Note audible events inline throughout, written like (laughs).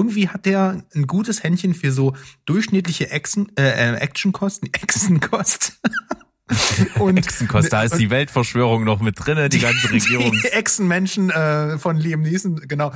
irgendwie hat der ein gutes Händchen für so durchschnittliche Action, äh, Actionkosten, (laughs) Echsenkost. (laughs) und Echsenkost, da ist die Weltverschwörung noch mit drinne, die, die ganze (laughs) Regierung. Die Echsenmenschen äh, von Liam Neeson, genau.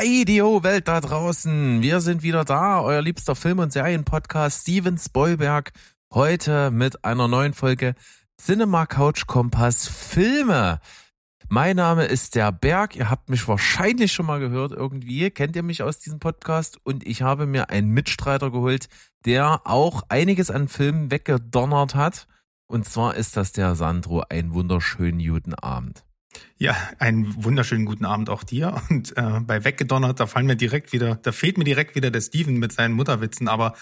Heidio Welt da draußen. Wir sind wieder da, euer liebster Film- und Serienpodcast Steven Spoilberg. Heute mit einer neuen Folge Cinema Couch Kompass Filme. Mein Name ist der Berg. Ihr habt mich wahrscheinlich schon mal gehört irgendwie. Kennt ihr mich aus diesem Podcast? Und ich habe mir einen Mitstreiter geholt, der auch einiges an Filmen weggedonnert hat. Und zwar ist das der Sandro. Einen wunderschönen guten Abend. Ja, einen wunderschönen guten Abend auch dir. Und äh, bei Weggedonnert, da fallen mir direkt wieder, da fehlt mir direkt wieder der Steven mit seinen Mutterwitzen, aber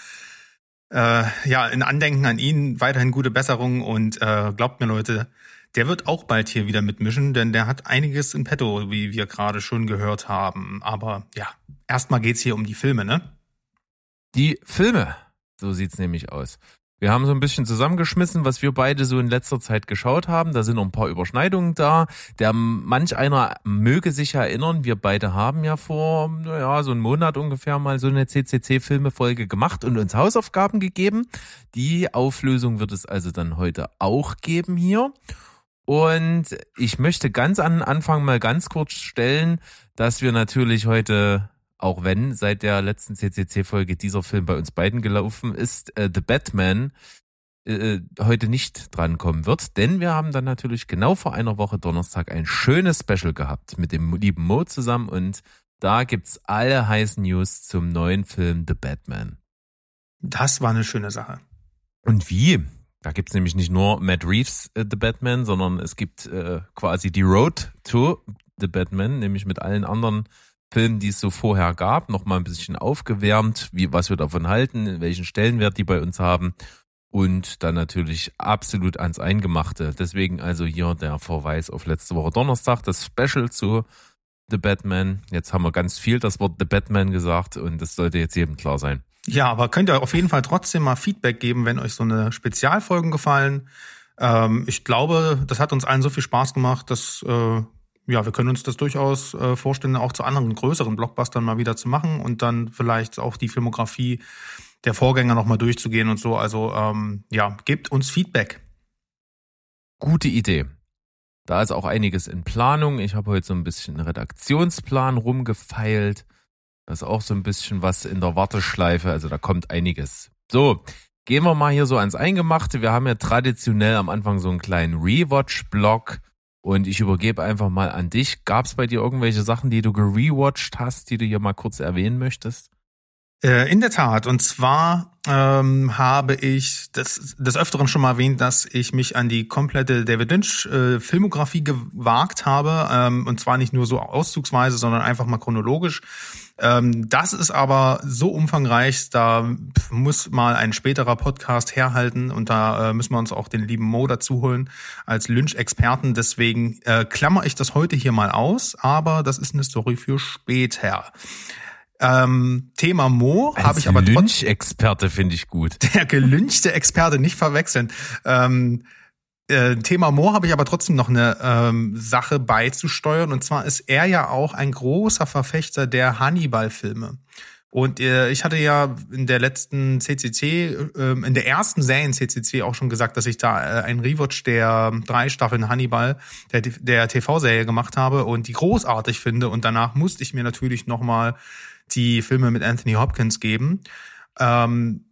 äh, ja, in Andenken an ihn weiterhin gute Besserung und äh, glaubt mir Leute, der wird auch bald hier wieder mitmischen, denn der hat einiges in petto, wie wir gerade schon gehört haben. Aber ja, erstmal geht's hier um die Filme, ne? Die Filme, so sieht's nämlich aus. Wir haben so ein bisschen zusammengeschmissen, was wir beide so in letzter Zeit geschaut haben. Da sind noch ein paar Überschneidungen da. Der manch einer möge sich erinnern, wir beide haben ja vor, naja, so einem Monat ungefähr mal so eine CCC-Filmefolge gemacht und uns Hausaufgaben gegeben. Die Auflösung wird es also dann heute auch geben hier. Und ich möchte ganz an Anfang mal ganz kurz stellen, dass wir natürlich heute auch wenn seit der letzten CCC-Folge dieser Film bei uns beiden gelaufen ist, äh, The Batman äh, heute nicht drankommen wird, denn wir haben dann natürlich genau vor einer Woche Donnerstag ein schönes Special gehabt mit dem lieben Mo zusammen und da gibt's alle heißen News zum neuen Film The Batman. Das war eine schöne Sache. Und wie? Da gibt's nämlich nicht nur Matt Reeves äh, The Batman, sondern es gibt äh, quasi die Road to The Batman, nämlich mit allen anderen Filmen, die es so vorher gab, noch mal ein bisschen aufgewärmt, wie, was wir davon halten, welchen Stellenwert die bei uns haben und dann natürlich absolut ans Eingemachte. Deswegen also hier der Verweis auf letzte Woche Donnerstag, das Special zu The Batman. Jetzt haben wir ganz viel das Wort The Batman gesagt und das sollte jetzt jedem klar sein. Ja, aber könnt ihr auf jeden Fall trotzdem mal Feedback geben, wenn euch so eine Spezialfolgen gefallen. Ähm, ich glaube, das hat uns allen so viel Spaß gemacht, dass äh, ja, wir können uns das durchaus äh, vorstellen, auch zu anderen größeren Blockbustern mal wieder zu machen und dann vielleicht auch die Filmografie der Vorgänger nochmal durchzugehen und so. Also ähm, ja, gebt uns Feedback. Gute Idee. Da ist auch einiges in Planung. Ich habe heute so ein bisschen einen Redaktionsplan rumgefeilt. Da ist auch so ein bisschen was in der Warteschleife. Also da kommt einiges. So, gehen wir mal hier so ans Eingemachte. Wir haben ja traditionell am Anfang so einen kleinen Rewatch-Block. Und ich übergebe einfach mal an dich. Gab es bei dir irgendwelche Sachen, die du gerewatcht hast, die du hier mal kurz erwähnen möchtest? Äh, in der Tat. Und zwar ähm, habe ich das des Öfteren schon mal erwähnt, dass ich mich an die komplette David Lynch äh, gewagt habe. Ähm, und zwar nicht nur so auszugsweise, sondern einfach mal chronologisch. Ähm, das ist aber so umfangreich, da muss mal ein späterer Podcast herhalten und da äh, müssen wir uns auch den lieben Mo dazu holen als Lynch-Experten. Deswegen äh, klammer ich das heute hier mal aus, aber das ist eine Story für später. Ähm, Thema Mo habe ich aber Lynch-Experte finde ich gut. Der gelünchte Experte, nicht verwechseln. Ähm, äh, Thema Mo habe ich aber trotzdem noch eine ähm, Sache beizusteuern. Und zwar ist er ja auch ein großer Verfechter der Hannibal-Filme. Und äh, ich hatte ja in der letzten CCC, äh, in der ersten Serien CCC auch schon gesagt, dass ich da äh, einen Rewatch der drei Staffeln Hannibal, der, der TV-Serie gemacht habe und die großartig finde. Und danach musste ich mir natürlich nochmal die Filme mit Anthony Hopkins geben. Ähm,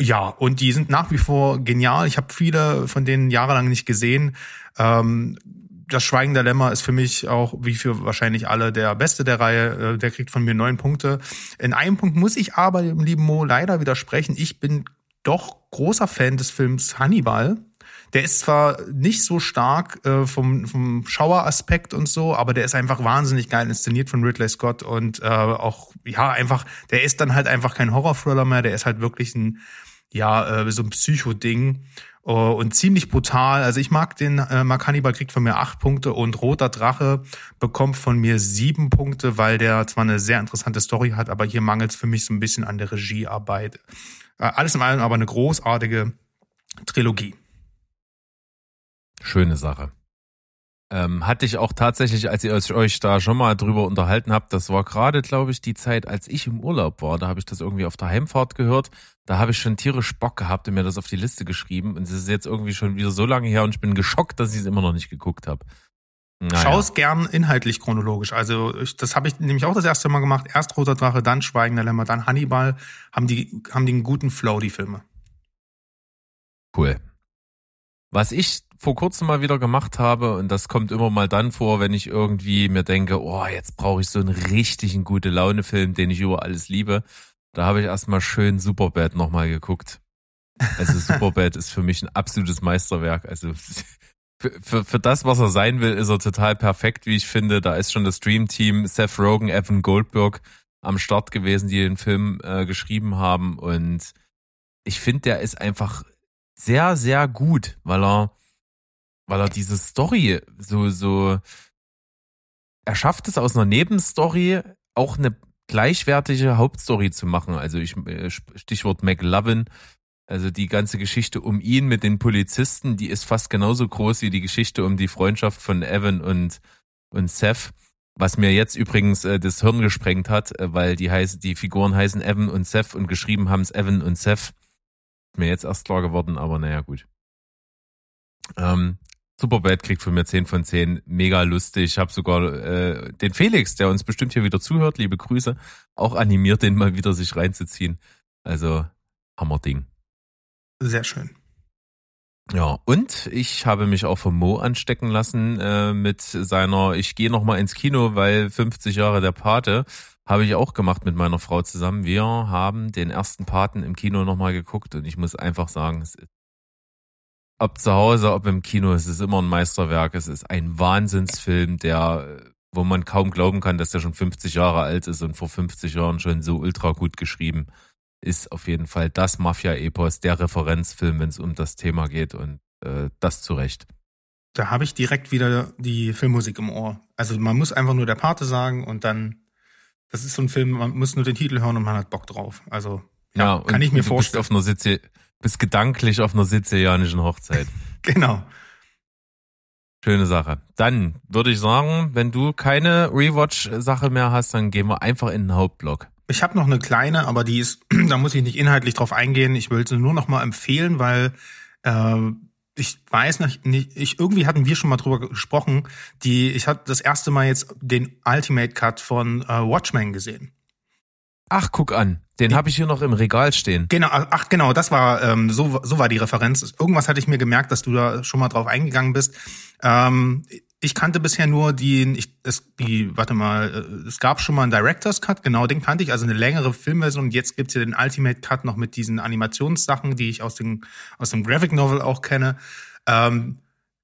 ja, und die sind nach wie vor genial. Ich habe viele von denen jahrelang nicht gesehen. Ähm, das Schweigen der Lämmer ist für mich auch, wie für wahrscheinlich alle, der Beste der Reihe. Äh, der kriegt von mir neun Punkte. In einem Punkt muss ich aber lieben Mo leider widersprechen. Ich bin doch großer Fan des Films Hannibal. Der ist zwar nicht so stark äh, vom, vom Schaueraspekt und so, aber der ist einfach wahnsinnig geil inszeniert von Ridley Scott und äh, auch, ja, einfach, der ist dann halt einfach kein Horror-Thriller mehr, der ist halt wirklich ein, ja, äh, so ein Psycho-Ding. uh, und ziemlich brutal. Also ich mag den, äh, Mark Hannibal kriegt von mir acht Punkte und Roter Drache bekommt von mir sieben Punkte, weil der zwar eine sehr interessante Story hat, aber hier mangelt es für mich so ein bisschen an der Regiearbeit. Uh, alles in allem aber eine großartige Trilogie. Schöne Sache. Ähm, hatte ich auch tatsächlich, als ihr euch da schon mal drüber unterhalten habt, das war gerade, glaube ich, die Zeit, als ich im Urlaub war. Da habe ich das irgendwie auf der Heimfahrt gehört. Da habe ich schon tierisch Bock gehabt und mir das auf die Liste geschrieben. Und es ist jetzt irgendwie schon wieder so lange her und ich bin geschockt, dass ich es immer noch nicht geguckt habe. Naja. Schau es gern inhaltlich chronologisch. Also ich, das habe ich nämlich auch das erste Mal gemacht. Erst Roter Drache, dann Schweigender Lämmer, dann Hannibal. Haben die, haben die einen guten Flow, die Filme. Cool. Was ich vor kurzem mal wieder gemacht habe, und das kommt immer mal dann vor, wenn ich irgendwie mir denke, oh, jetzt brauche ich so einen richtigen gute Laune-Film, den ich über alles liebe. Da habe ich erstmal schön Superbad nochmal geguckt. Also Superbad ist für mich ein absolutes Meisterwerk. Also (laughs) für, für, für das, was er sein will, ist er total perfekt, wie ich finde. Da ist schon das Dream-Team Seth Rogen, Evan Goldberg am Start gewesen, die den Film äh, geschrieben haben. Und ich finde, der ist einfach sehr, sehr gut, weil er weil er diese Story so, so, er schafft es aus einer Nebenstory auch eine gleichwertige Hauptstory zu machen. Also ich, äh, Stichwort McLovin, also die ganze Geschichte um ihn mit den Polizisten, die ist fast genauso groß wie die Geschichte um die Freundschaft von Evan und, und Seth. Was mir jetzt übrigens äh, das Hirn gesprengt hat, äh, weil die heißen, die Figuren heißen Evan und Seth und geschrieben haben es Evan und Seth. Mir jetzt erst klar geworden, aber naja, gut. Ähm, Superbad kriegt von mir 10 von 10. Mega lustig. Ich habe sogar äh, den Felix, der uns bestimmt hier wieder zuhört, liebe Grüße, auch animiert, den mal wieder sich reinzuziehen. Also Hammerding. Sehr schön. Ja, und ich habe mich auch vom Mo anstecken lassen äh, mit seiner, ich gehe nochmal ins Kino, weil 50 Jahre der Pate, habe ich auch gemacht mit meiner Frau zusammen. Wir haben den ersten Paten im Kino nochmal geguckt und ich muss einfach sagen, es ist ob zu Hause, ob im Kino, es ist immer ein Meisterwerk. Es ist ein Wahnsinnsfilm, der, wo man kaum glauben kann, dass der schon 50 Jahre alt ist und vor 50 Jahren schon so ultra gut geschrieben. Ist auf jeden Fall das Mafia-Epos, der Referenzfilm, wenn es um das Thema geht und äh, das zu Recht. Da habe ich direkt wieder die Filmmusik im Ohr. Also man muss einfach nur der Pate sagen und dann, das ist so ein Film, man muss nur den Titel hören und man hat Bock drauf. Also ja, ja kann ich mir vorstellen. Bist auf einer Sitze, bist gedanklich auf einer sizilianischen Hochzeit. (laughs) genau. Schöne Sache. Dann würde ich sagen, wenn du keine Rewatch-Sache mehr hast, dann gehen wir einfach in den Hauptblock. Ich habe noch eine kleine, aber die ist, (clears throat) da muss ich nicht inhaltlich drauf eingehen. Ich will sie nur noch mal empfehlen, weil äh, ich weiß nicht, ich irgendwie hatten wir schon mal drüber gesprochen. Die, ich hatte das erste Mal jetzt den Ultimate Cut von äh, Watchmen gesehen. Ach, guck an. Den habe ich hier noch im Regal stehen. Genau, ach genau, das war ähm, so so war die Referenz. Irgendwas hatte ich mir gemerkt, dass du da schon mal drauf eingegangen bist. Ähm, ich kannte bisher nur die, ich, es, die, warte mal, äh, es gab schon mal einen Director's Cut, genau, den kannte ich, also eine längere Filmversion und jetzt gibt's hier den Ultimate Cut noch mit diesen Animationssachen, die ich aus dem, aus dem Graphic Novel auch kenne. Ähm,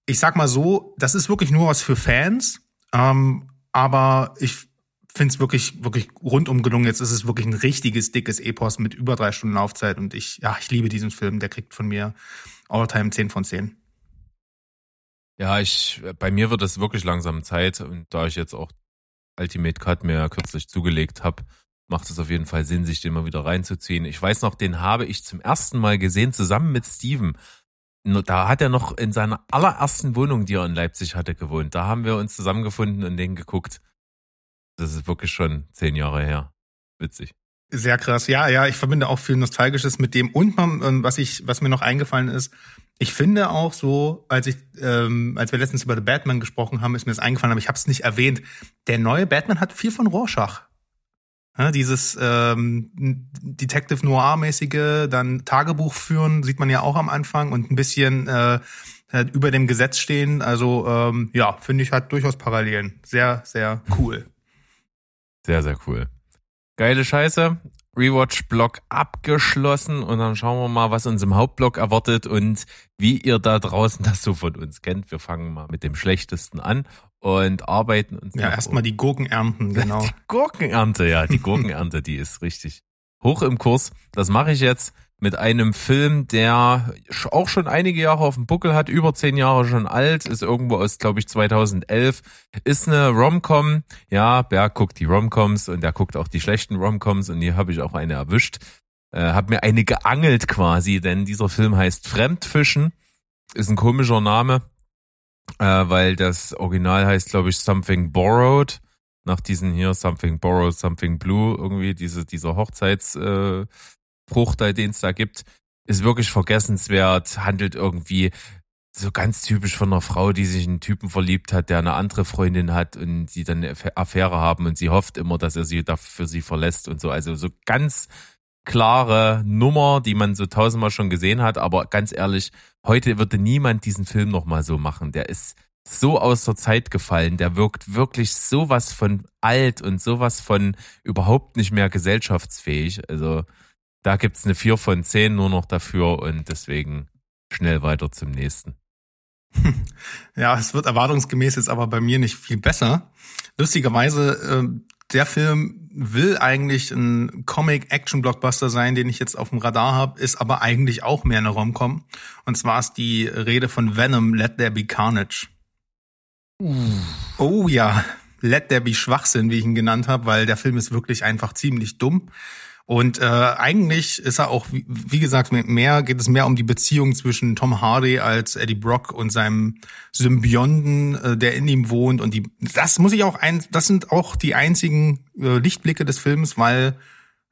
ich sag mal so, das ist wirklich nur was für Fans, ähm, aber ich finde es wirklich, wirklich rundum gelungen. Jetzt ist es wirklich ein richtiges, dickes Epos mit über drei Stunden Laufzeit und ich, ja, ich liebe diesen Film. Der kriegt von mir Alltime 10 von 10. Ja, ich, bei mir wird es wirklich langsam Zeit und da ich jetzt auch Ultimate Cut mir kürzlich zugelegt habe, macht es auf jeden Fall Sinn, sich den mal wieder reinzuziehen. Ich weiß noch, den habe ich zum ersten Mal gesehen, zusammen mit Steven. Da hat er noch in seiner allerersten Wohnung, die er in Leipzig hatte, gewohnt. Da haben wir uns zusammengefunden und den geguckt. Das ist wirklich schon zehn Jahre her. Witzig. Sehr krass. Ja, ja, ich verbinde auch viel Nostalgisches mit dem. Und man, was ich, was mir noch eingefallen ist, ich finde auch so, als ich, ähm, als wir letztens über The Batman gesprochen haben, ist mir das eingefallen, aber ich habe es nicht erwähnt. Der neue Batman hat viel von Rorschach. Ja, dieses ähm, Detective Noir-mäßige, dann Tagebuch führen, sieht man ja auch am Anfang und ein bisschen äh, über dem Gesetz stehen. Also ähm, ja, finde ich hat durchaus Parallelen. Sehr, sehr cool. Sehr, sehr cool. Geile Scheiße. Rewatch-Block abgeschlossen und dann schauen wir mal, was uns im Hauptblock erwartet und wie ihr da draußen das so von uns kennt. Wir fangen mal mit dem Schlechtesten an und arbeiten uns. Ja, erstmal die Gurkenernten, (laughs) genau. Die Gurkenernte, ja, die Gurkenernte, die ist richtig hoch im Kurs. Das mache ich jetzt mit einem Film, der auch schon einige Jahre auf dem Buckel hat, über zehn Jahre schon alt, ist irgendwo aus, glaube ich, 2011, ist eine Romcom. Ja, Berg guckt die Romcoms und er guckt auch die schlechten Romcoms und hier habe ich auch eine erwischt. Äh, hab mir eine geangelt quasi, denn dieser Film heißt Fremdfischen, ist ein komischer Name, äh, weil das Original heißt, glaube ich, Something Borrowed nach diesen hier Something Borrowed, Something Blue, irgendwie diese, dieser Hochzeits, äh, Bruch, den es da gibt, ist wirklich vergessenswert, handelt irgendwie so ganz typisch von einer Frau, die sich in einen Typen verliebt hat, der eine andere Freundin hat und sie dann eine Affäre haben und sie hofft immer, dass er sie dafür sie verlässt und so. Also so ganz klare Nummer, die man so tausendmal schon gesehen hat, aber ganz ehrlich, heute würde niemand diesen Film nochmal so machen. Der ist so aus der Zeit gefallen, der wirkt wirklich sowas von alt und sowas von überhaupt nicht mehr gesellschaftsfähig. Also da gibt's eine 4 von 10 nur noch dafür und deswegen schnell weiter zum nächsten. (laughs) Ja, es wird erwartungsgemäß jetzt aber bei mir nicht viel besser. Lustigerweise, äh, der Film will eigentlich ein Comic-Action-Blockbuster sein, den ich jetzt auf dem Radar habe, ist aber eigentlich auch mehr eine Rom-Com. Und zwar ist die Rede von Venom, Let There Be Carnage. Uh. Oh ja, Let There Be Schwachsinn, wie ich ihn genannt habe, weil der Film ist wirklich einfach ziemlich dumm. Und äh, eigentlich ist er auch, wie, wie gesagt, mehr geht es mehr um die Beziehung zwischen Tom Hardy als Eddie Brock und seinem Symbionten, äh, der in ihm wohnt. Und die, das muss ich auch ein, das sind auch die einzigen äh, Lichtblicke des Films, weil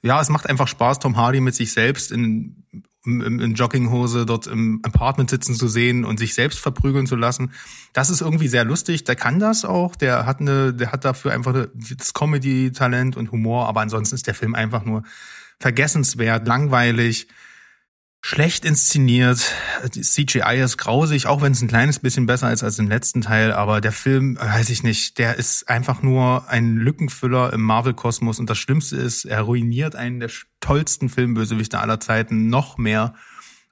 ja, es macht einfach Spaß, Tom Hardy mit sich selbst in in, in Jogginghose dort im Apartment sitzen zu sehen und sich selbst verprügeln zu lassen. Das ist irgendwie sehr lustig. Der kann das auch. Der hat eine, der hat dafür einfach das Comedy-Talent und Humor. Aber ansonsten ist der Film einfach nur vergessenswert, langweilig schlecht inszeniert. Die CGI ist grausig, auch wenn es ein kleines bisschen besser ist als im letzten Teil. Aber der Film, weiß ich nicht, der ist einfach nur ein Lückenfüller im Marvel-Kosmos. Und das Schlimmste ist, er ruiniert einen der tollsten Filmbösewichte aller Zeiten noch mehr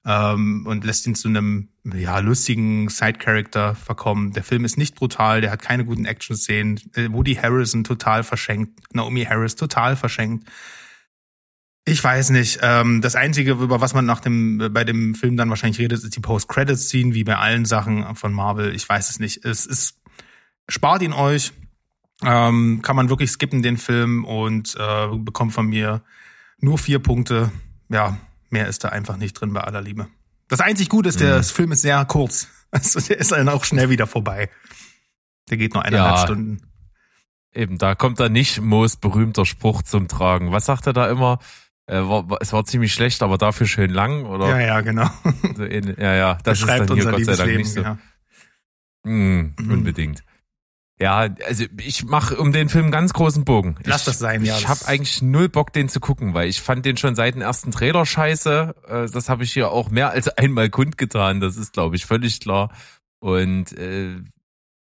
ähm, und lässt ihn zu einem ja lustigen Side-Character verkommen. Der Film ist nicht brutal, der hat keine guten Action-Szenen. Äh, Woody Harrison total verschenkt, Naomi Harris total verschenkt. Ich weiß nicht. Ähm, das Einzige, über was man nach dem, bei dem Film dann wahrscheinlich redet, ist die Post-Credits-Scene, wie bei allen Sachen von Marvel. Ich weiß es nicht. Es ist, spart ihn euch. Ähm, kann man wirklich skippen, den Film, und äh, bekommt von mir nur vier Punkte. Ja, mehr ist da einfach nicht drin bei aller Liebe. Das einzig Gute ist, der mhm. Film ist sehr kurz. (laughs) Also der ist dann auch schnell wieder vorbei. Der geht nur eineinhalb ja, Stunden. Eben, da kommt dann nicht Moos berühmter Spruch zum Tragen. Was sagt er da immer? Äh, war, es war ziemlich schlecht, aber dafür schön lang, oder? Ja, ja, genau. So, ja, ja, das ist dann hier Gott sei Dank nicht so. Ja. Mm, mhm. Unbedingt. Ja, also ich mache um den Film ganz großen Bogen. Lass ich, das sein, ja. Ich habe eigentlich null Bock, den zu gucken, weil ich fand den schon seit dem ersten Trailer scheiße. Äh, das habe ich hier auch mehr als einmal kundgetan. Das ist, glaube ich, völlig klar. Und äh,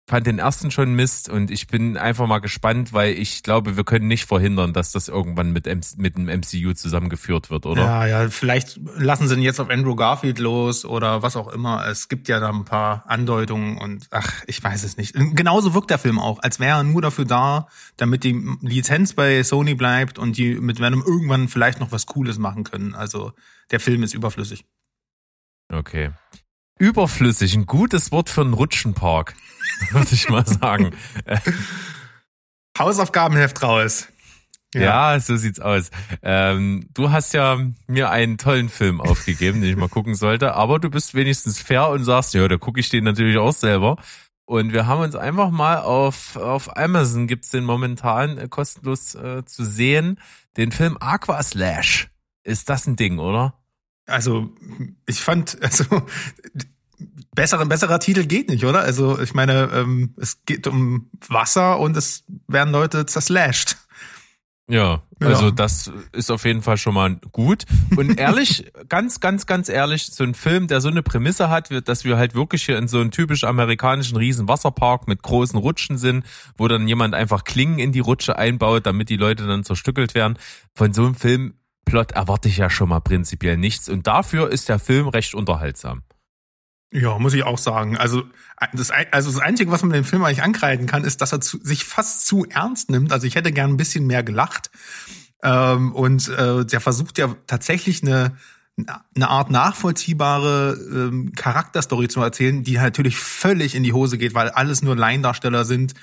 fand den ersten schon Mist und ich bin einfach mal gespannt, weil ich glaube, wir können nicht verhindern, dass das irgendwann mit, mit dem MCU zusammengeführt wird, oder? Ja, ja, vielleicht lassen sie ihn jetzt auf Andrew Garfield los oder was auch immer. Es gibt ja da ein paar Andeutungen und ach, ich weiß es nicht. Genauso wirkt der Film auch, als wäre er nur dafür da, damit die Lizenz bei Sony bleibt und die mit Venom irgendwann vielleicht noch was Cooles machen können. Also der Film ist überflüssig. Okay. Überflüssig, ein gutes Wort für einen Rutschenpark. (laughs) würde ich mal sagen. (laughs) Hausaufgabenheft raus. Ja. ja, so sieht's aus. Ähm, du hast ja mir einen tollen Film aufgegeben, den ich mal gucken sollte, aber du bist wenigstens fair und sagst, ja, da gucke ich den natürlich auch selber. Und wir haben uns einfach mal auf, auf Amazon gibt's den momentan äh, kostenlos äh, zu sehen, den Film Aqua Slash. Ist das ein Ding, oder? Also, ich fand, also besser, besserer Titel geht nicht, oder? Also ich meine, ähm, es geht um Wasser und es werden Leute zerslasht. Ja, also ja. das ist auf jeden Fall schon mal gut. Und (laughs) ehrlich, ganz, ganz, ganz ehrlich, so ein Film, der so eine Prämisse hat, dass wir halt wirklich hier in so einem typisch amerikanischen Riesenwasserpark mit großen Rutschen sind, wo dann jemand einfach Klingen in die Rutsche einbaut, damit die Leute dann zerstückelt werden. Von so einem Filmplot erwarte ich ja schon mal prinzipiell nichts. Und dafür ist der Film recht unterhaltsam. Ja, muss ich auch sagen. Also das, also das Einzige, was man dem Film eigentlich ankreiden kann, ist, dass er zu, sich fast zu ernst nimmt. Also ich hätte gern ein bisschen mehr gelacht. Ähm, und äh, der versucht ja tatsächlich eine eine Art nachvollziehbare ähm, Charakterstory zu erzählen, die natürlich völlig in die Hose geht, weil alles nur Laiendarsteller sind.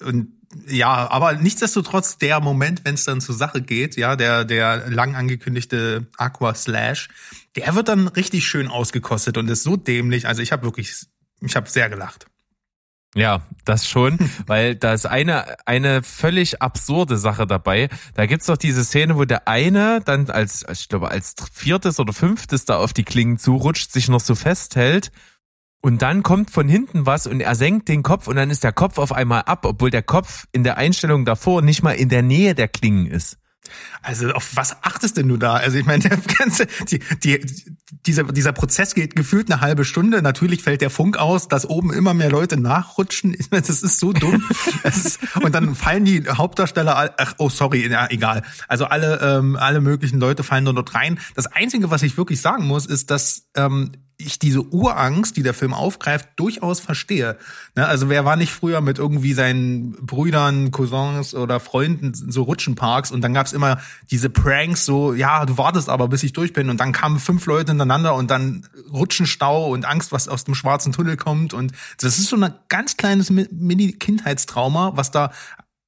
Und ja, aber nichtsdestotrotz der Moment, wenn es dann zur Sache geht, ja, der der lang angekündigte Aqua Slash, der wird dann richtig schön ausgekostet und ist so dämlich. Also ich habe wirklich, ich habe sehr gelacht. Ja, das schon, (laughs) weil da ist eine, eine völlig absurde Sache dabei. Da gibt's doch diese Szene, wo der eine dann als, ich glaube, als viertes oder fünftes da auf die Klingen zurutscht, sich noch so festhält und dann kommt von hinten was und er senkt den Kopf und dann ist der Kopf auf einmal ab, obwohl der Kopf in der Einstellung davor nicht mal in der Nähe der Klingen ist. Also auf was achtest denn du da? Also ich meine, der ganze, die, die, dieser, dieser Prozess geht gefühlt eine halbe Stunde. Natürlich fällt der Funk aus, dass oben immer mehr Leute nachrutschen. Das ist so dumm. ist, und dann fallen die Hauptdarsteller, ach, oh sorry, ja, egal. Also alle, ähm, alle möglichen Leute fallen nur dort rein. Das Einzige, was ich wirklich sagen muss, ist, dass ähm, ich diese Urangst, die der Film aufgreift, durchaus verstehe. Ne, also wer war nicht früher mit irgendwie seinen Brüdern, Cousins oder Freunden so Rutschenparks und dann gab's immer diese Pranks so, ja, du wartest aber, bis ich durch bin und dann kamen fünf Leute hintereinander und dann Rutschenstau und Angst, was aus dem schwarzen Tunnel kommt und das ist so ein ganz kleines Mini-Kindheitstrauma, was da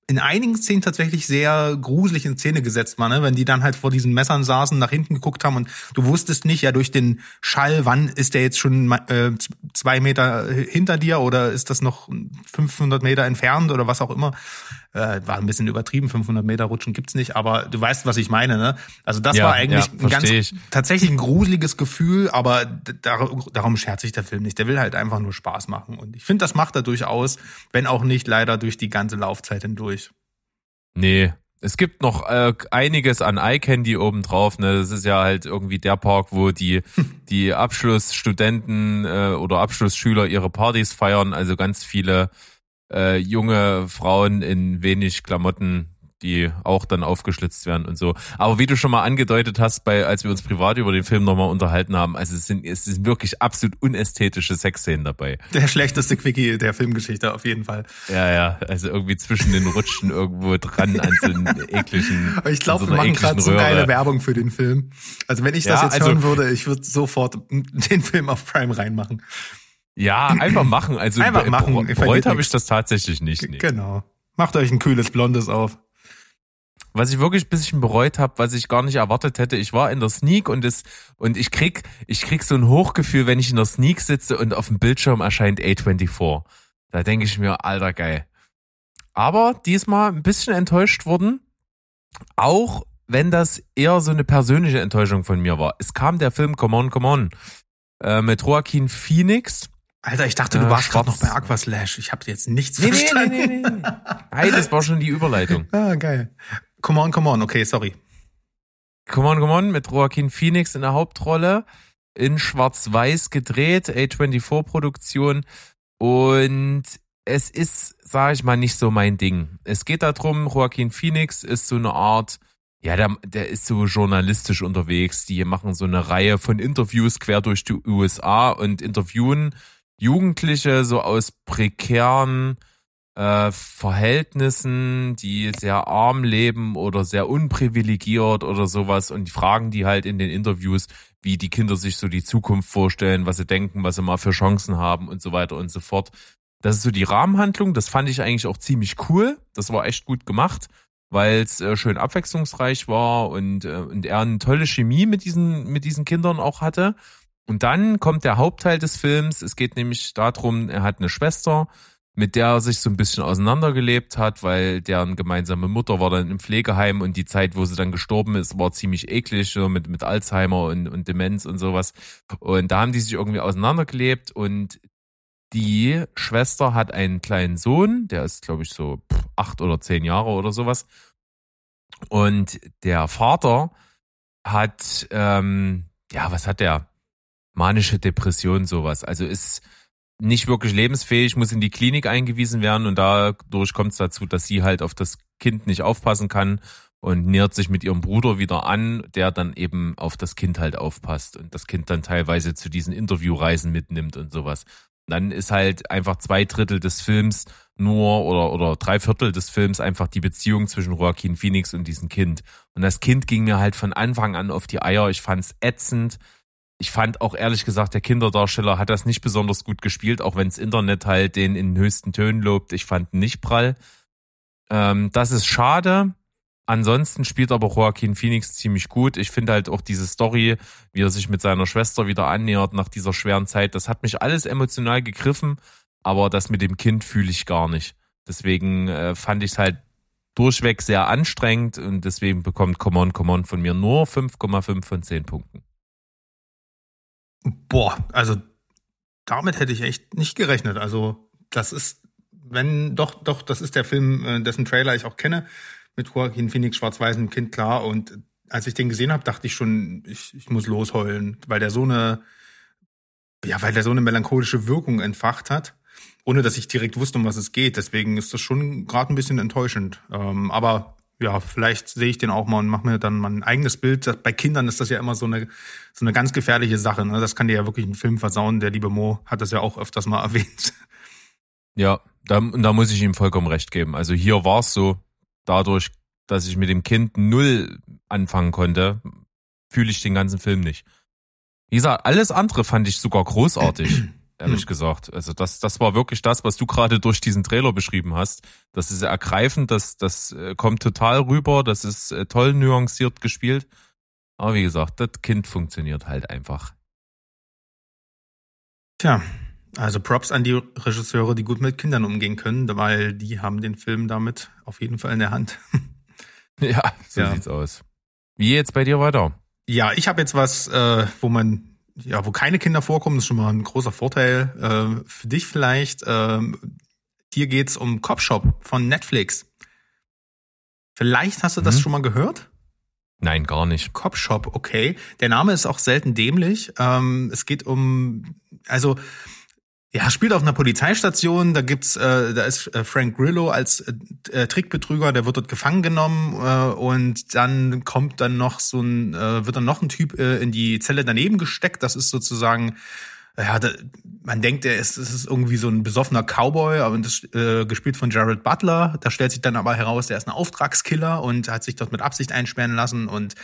in einigen Szenen tatsächlich sehr gruselig in Szene gesetzt war, ne? wenn die dann halt vor diesen Messern saßen, nach hinten geguckt haben und du wusstest nicht, ja durch den Schall, wann ist der jetzt schon äh, zwei Meter hinter dir oder ist das noch 500 Meter entfernt oder was auch immer. Äh, war ein bisschen übertrieben, 500 Meter rutschen gibt's nicht, aber du weißt, was ich meine. Ne? Also das ja, war eigentlich ja, ein ganz ich. tatsächlich ein gruseliges Gefühl, aber darum, darum scherzt sich der Film nicht. Der will halt einfach nur Spaß machen und ich finde, das macht er durchaus, wenn auch nicht leider durch die ganze Laufzeit hindurch. Nee, es gibt noch äh, einiges an Eye Candy obendrauf. Ne? Das ist ja halt irgendwie der Park, wo die (laughs) die Abschlussstudenten äh, oder Abschlussschüler ihre Partys feiern. Also ganz viele äh, junge Frauen in wenig Klamotten, die auch dann aufgeschlitzt werden und so. Aber wie du schon mal angedeutet hast, bei als wir uns privat über den Film nochmal unterhalten haben, also es sind es sind wirklich absolut unästhetische Sexszenen dabei. Der schlechteste Quickie der Filmgeschichte auf jeden Fall. Ja, ja, also irgendwie zwischen den Rutschen irgendwo dran an so einem (laughs) ekligen. ich glaube, so wir machen gerade so geile Werbung für den Film. Also wenn ich das ja, jetzt also, hören würde, ich würde sofort (laughs) den Film auf Prime reinmachen. Ja, einfach machen. Also einfach machen. Bereut habe ich das tatsächlich nicht. Nee. Genau. Macht euch ein kühles Blondes auf. Was ich wirklich ein bisschen bereut habe, was ich gar nicht erwartet hätte, ich war in der Sneak und es und ich krieg ich krieg so ein Hochgefühl, wenn ich in der Sneak sitze und auf dem Bildschirm erscheint A24. Da denke ich mir, alter geil. Aber diesmal ein bisschen enttäuscht worden, auch wenn das eher so eine persönliche Enttäuschung von mir war. Es kam der Film Come On, Come On äh, mit Joaquin Phoenix Alter, ich dachte, du äh, warst gerade noch bei Aquaslash. Ich habe jetzt nichts nee, verstanden. Nee, nee, nee, nee. Nein, das war schon die Überleitung. (laughs) Ah, geil. Come on, come on. Okay, sorry. Come on, come on mit Joaquin Phoenix in der Hauptrolle. In schwarz-weiß gedreht, A24-Produktion. Und es ist, sage ich mal, nicht so mein Ding. Es geht darum, Joaquin Phoenix ist so eine Art, ja, der, der ist so journalistisch unterwegs. Die machen so eine Reihe von Interviews quer durch die USA und interviewen Jugendliche so aus prekären äh, Verhältnissen, die sehr arm leben oder sehr unprivilegiert oder sowas und die fragen die halt in den Interviews, wie die Kinder sich so die Zukunft vorstellen, was sie denken, was sie mal für Chancen haben und so weiter und so fort. Das ist so die Rahmenhandlung, das fand ich eigentlich auch ziemlich cool, das war echt gut gemacht, weil es äh, schön abwechslungsreich war und, äh, und er eine tolle Chemie mit diesen, mit diesen Kindern auch hatte. Und dann kommt der Hauptteil des Films. Es geht nämlich darum, er hat eine Schwester, mit der er sich so ein bisschen auseinandergelebt hat, weil deren gemeinsame Mutter war dann im Pflegeheim und die Zeit, wo sie dann gestorben ist, war ziemlich eklig, mit, mit Alzheimer und, und Demenz und sowas. Und da haben die sich irgendwie auseinandergelebt und die Schwester hat einen kleinen Sohn, der ist, glaube ich, so acht oder zehn Jahre oder sowas. Und der Vater hat, ähm, ja, was hat der? Manische Depression sowas. Also ist nicht wirklich lebensfähig, muss in die Klinik eingewiesen werden und dadurch kommt es dazu, dass sie halt auf das Kind nicht aufpassen kann und nähert sich mit ihrem Bruder wieder an, der dann eben auf das Kind halt aufpasst und das Kind dann teilweise zu diesen Interviewreisen mitnimmt und sowas. Dann ist halt einfach zwei Drittel des Films nur oder, oder drei Viertel des Films einfach die Beziehung zwischen Joaquin Phoenix und diesem Kind. Und das Kind ging mir halt von Anfang an auf die Eier. Ich fand's ätzend. Ich fand auch ehrlich gesagt, der Kinderdarsteller hat das nicht besonders gut gespielt, auch wenns Internet halt den in höchsten Tönen lobt. Ich fand ihn nicht prall. Ähm, das ist schade. Ansonsten spielt aber Joaquin Phoenix ziemlich gut. Ich finde halt auch diese Story, wie er sich mit seiner Schwester wieder annähert nach dieser schweren Zeit, das hat mich alles emotional gegriffen, aber das mit dem Kind fühle ich gar nicht. Deswegen äh, fand ich es halt durchweg sehr anstrengend und deswegen bekommt Come On, Come On von mir nur 5,5 von 10 Punkten. Boah, also damit hätte ich echt nicht gerechnet. Also das ist, wenn doch, doch, das ist der Film, äh, dessen Trailer ich auch kenne mit Joaquin Phoenix schwarz-weißem Kind klar. Und als ich den gesehen habe, dachte ich schon, ich, ich muss losheulen, weil der so eine, ja, weil der so eine melancholische Wirkung entfacht hat, ohne dass ich direkt wusste, um was es geht. Deswegen ist das schon gerade ein bisschen enttäuschend. Ähm, aber ja, vielleicht sehe ich den auch mal und mache mir dann mal ein eigenes Bild. Bei Kindern ist das ja immer so eine, so eine ganz gefährliche Sache. Ne? Das kann dir ja wirklich einen Film versauen. Der liebe Mo hat das ja auch öfters mal (laughs) erwähnt. Ja, da, da muss ich ihm vollkommen recht geben. Also hier war es so, dadurch, dass ich mit dem Kind null anfangen konnte, fühle ich den ganzen Film nicht. Wie gesagt, alles andere fand ich sogar großartig, (clears throat) ehrlich gesagt. Also das, das war wirklich das, was du gerade durch diesen Trailer beschrieben hast. Das ist ergreifend, das, das äh, kommt total rüber, das ist äh, toll nuanciert gespielt. Aber wie gesagt, das Kind funktioniert halt einfach. Tja, also Props an die Regisseure, die gut mit Kindern umgehen können, weil die haben den Film damit auf jeden Fall in der Hand. (laughs) Ja, so ja. sieht's aus. Wie jetzt bei dir weiter? Ja, ich habe jetzt was, äh, wo man, ja, wo keine Kinder vorkommen, ist schon mal ein großer Vorteil. Äh, für dich vielleicht. Äh, hier geht's um Cop Shop von Netflix. Vielleicht hast du das mhm. schon mal gehört? Nein, gar nicht. Cop Shop, okay. Der Name ist auch selten dämlich. Ähm, es geht um, also ja, spielt auf einer Polizeistation. Da gibt's, äh, da ist äh, Frank Grillo als äh, äh, Trickbetrüger. Der wird dort gefangen genommen äh, und dann kommt dann noch so ein, äh, wird dann noch ein Typ äh, in die Zelle daneben gesteckt. Das ist sozusagen ja, da, man denkt, er ist, es ist irgendwie so ein besoffener Cowboy, aber das äh, gespielt von Jared Butler. Da stellt sich dann aber heraus, der ist ein Auftragskiller und hat sich dort mit Absicht einsperren lassen. Und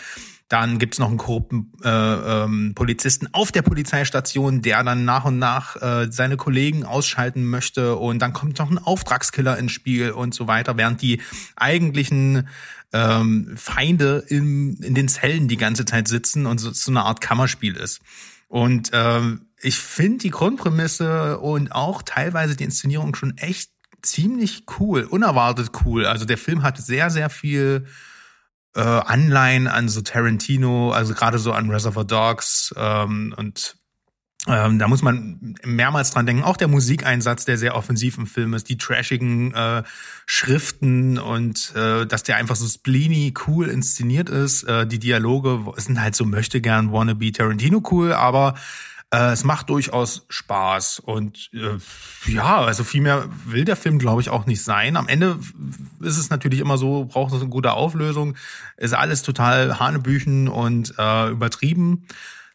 dann gibt's noch einen korrupten äh, ähm, Polizisten auf der Polizeistation, der dann nach und nach äh, seine Kollegen ausschalten möchte. Und dann kommt noch ein Auftragskiller ins Spiel und so weiter, während die eigentlichen ähm, Feinde in, in den Zellen die ganze Zeit sitzen und so, so eine Art Kammerspiel ist. Und ähm, ich finde die Grundprämisse und auch teilweise die Inszenierung schon echt ziemlich cool, unerwartet cool. Also der Film hat sehr, sehr viel äh, Anleihen an so Tarantino, also gerade so an Reservoir Dogs ähm, und ähm, da muss man mehrmals dran denken. Auch der Musikeinsatz, der sehr offensiv im Film ist, die trashigen äh, Schriften und äh, dass der einfach so spleeny cool inszeniert ist. Äh, die Dialoge sind halt so möchte gern wannabe Tarantino cool, aber äh, es macht durchaus Spaß und äh, ja, also viel mehr will der Film, glaube ich, auch nicht sein. Am Ende ist es natürlich immer so, braucht es eine gute Auflösung. Ist alles total Hanebüchen und äh, übertrieben.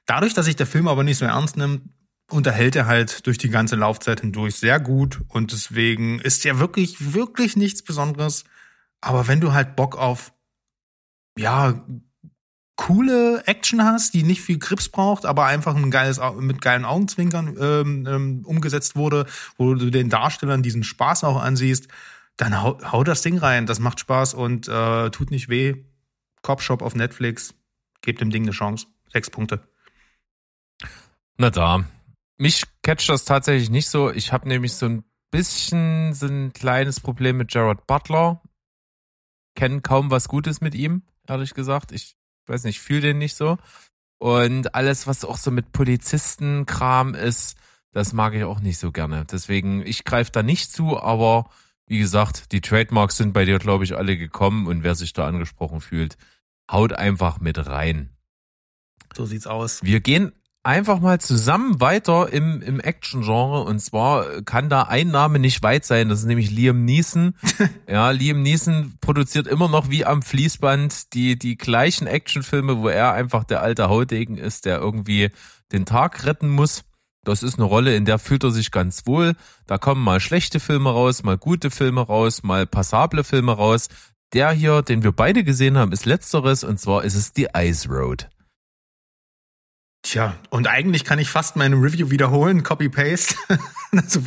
Dadurch, dass sich der Film aber nicht so ernst nimmt, unterhält er halt durch die ganze Laufzeit hindurch sehr gut und deswegen ist ja wirklich, wirklich nichts Besonderes. Aber wenn du halt Bock auf ja, coole Action hast, die nicht viel Grips braucht, aber einfach ein geiles mit geilen Augenzwinkern ähm, ähm, umgesetzt wurde, wo du den Darstellern diesen Spaß auch ansiehst, dann hau, hau das Ding rein. Das macht Spaß und äh, tut nicht weh. Cop Shop auf Netflix, gebt dem Ding eine Chance. Sechs Punkte. Na da. Mich catcht das tatsächlich nicht so. Ich habe nämlich so ein bisschen so ein kleines Problem mit Jared Butler. Kennen kaum was Gutes mit ihm, ehrlich gesagt. Ich weiß nicht, fühle den nicht so. Und alles, was auch so mit Polizistenkram ist, das mag ich auch nicht so gerne. Deswegen, ich greife da nicht zu, aber wie gesagt, die Trademarks sind bei dir, glaube ich, alle gekommen und wer sich da angesprochen fühlt, haut einfach mit rein. So sieht's aus. Wir gehen einfach mal zusammen weiter im, im Action-Genre. Und zwar kann da ein Name nicht weit sein. Das ist nämlich Liam Neeson. (laughs) ja, Liam Neeson produziert immer noch wie am Fließband die, die gleichen Actionfilme, wo er einfach der alte Haudegen ist, der irgendwie den Tag retten muss. Das ist eine Rolle, in der fühlt er sich ganz wohl. Da kommen mal schlechte Filme raus, mal gute Filme raus, mal passable Filme raus. Der hier, den wir beide gesehen haben, ist letzteres und zwar ist es The Ice Road. Tja, und eigentlich kann ich fast meine Review wiederholen, Copy-Paste. (laughs) also,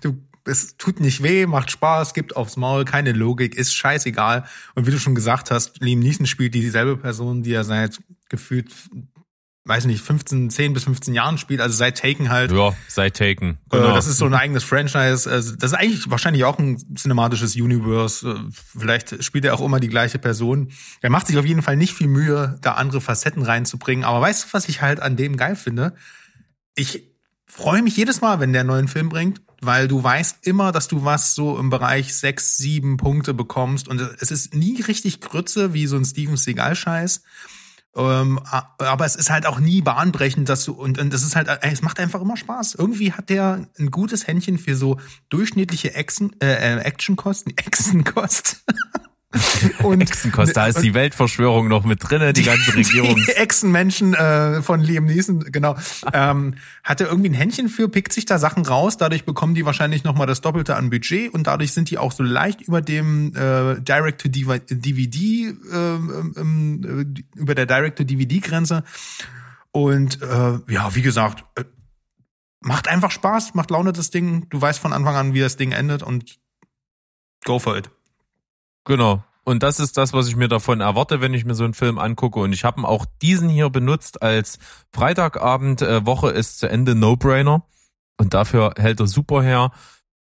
du, es tut nicht weh, macht Spaß, gibt aufs Maul, keine Logik, ist scheißegal. Und wie du schon gesagt hast, Liam Neeson spielt dieselbe Person, die er seit gefühlt weiß nicht, 15, 10 bis 15 Jahren spielt, also seit Taken halt. Ja, seit Taken. Äh, genau. das ist so ein eigenes Franchise. Also das ist eigentlich wahrscheinlich auch ein cinematisches Universe. Äh, vielleicht spielt er auch immer die gleiche Person. Er macht sich auf jeden Fall nicht viel Mühe, da andere Facetten reinzubringen. Aber weißt du, was ich halt an dem geil finde? Ich freue mich jedes Mal, wenn der einen neuen Film bringt, weil du weißt immer, dass du was so im Bereich sechs, sieben Punkte bekommst. Und es ist nie richtig Grütze wie so ein Steven Seagal-Scheiß ähm, aber es ist halt auch nie bahnbrechend, dass du und, und das ist halt, es macht einfach immer Spaß. Irgendwie hat der ein gutes Händchen für so durchschnittliche Action, äh, äh Actionkosten, (laughs) Actionkost. (laughs) und Hexenkost, da ist die Weltverschwörung noch mit drinne, die, die ganze (laughs) Regierung. Die Echsenmenschen äh, von Liam Neeson, genau. (laughs) ähm, hat er irgendwie ein Händchen für, pickt sich da Sachen raus, dadurch bekommen die wahrscheinlich nochmal das Doppelte an Budget und dadurch sind die auch so leicht über dem äh, Direct-to-DVD, äh, ähm, äh, über der Direct-to-DVD-Grenze. Und äh, ja, wie gesagt, äh, macht einfach Spaß, macht Laune das Ding. Du weißt von Anfang an, wie das Ding endet und go for it. Genau. Und das ist das, was ich mir davon erwarte, wenn ich mir so einen Film angucke. Und ich habe auch diesen hier benutzt als Freitagabend, äh, Woche ist zu Ende, No-Brainer. Und dafür hält er super her.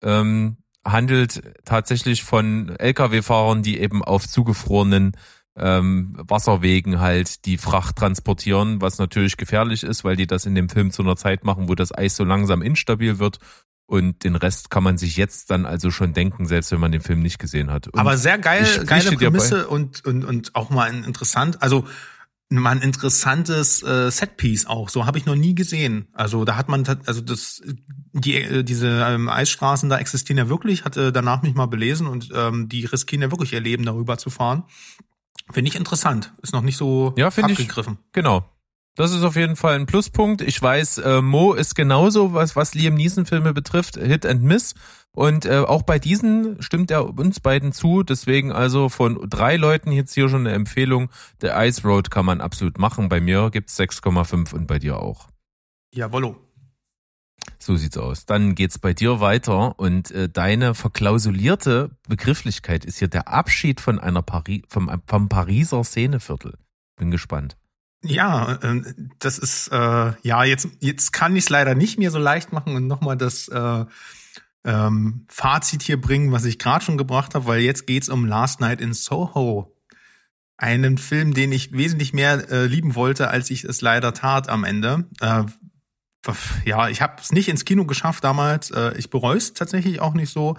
Ähm, handelt tatsächlich von Lkw-Fahrern, die eben auf zugefrorenen ähm, Wasserwegen halt die Fracht transportieren, was natürlich gefährlich ist, weil die das in dem Film zu einer Zeit machen, wo das Eis so langsam instabil wird und den Rest kann man sich jetzt dann also schon denken, selbst wenn man den Film nicht gesehen hat. Und Aber sehr geil, geile Prämisse und, und, und auch mal ein interessant, also mal ein interessantes äh, Setpiece auch. So habe ich noch nie gesehen. Also da hat man, also das, die, äh, diese ähm, Eisstraßen da existieren ja wirklich. Hatte danach mich mal belesen und ähm, die riskieren ja wirklich ihr Leben darüber zu fahren. Finde ich interessant. Ist noch nicht so ja, abgegriffen. Ich, genau. Das ist auf jeden Fall ein Pluspunkt. Ich weiß, äh, Mo ist genauso, was, was Liam Neeson-Filme betrifft, Hit and Miss. Und äh, auch bei diesen stimmt er uns beiden zu. Deswegen also von drei Leuten jetzt hier schon eine Empfehlung. Der Ice Road kann man absolut machen. Bei mir gibt's 6,5 und bei dir auch. Jawollo. So sieht's aus. Dann geht's bei dir weiter und äh, deine verklausulierte Begrifflichkeit ist hier der Abschied von einer Pari vom, vom Pariser Szeneviertel. Bin gespannt. Ja, äh, das ist äh, ja jetzt jetzt kann ich es leider nicht mehr so leicht machen und nochmal das äh, ähm, Fazit hier bringen, was ich gerade schon gebracht habe, weil jetzt geht's um Last Night in Soho, einen Film, den ich wesentlich mehr äh, lieben wollte, als ich es leider tat am Ende. Äh, ja, ich habe es nicht ins Kino geschafft damals. Äh, ich bereue es tatsächlich auch nicht so.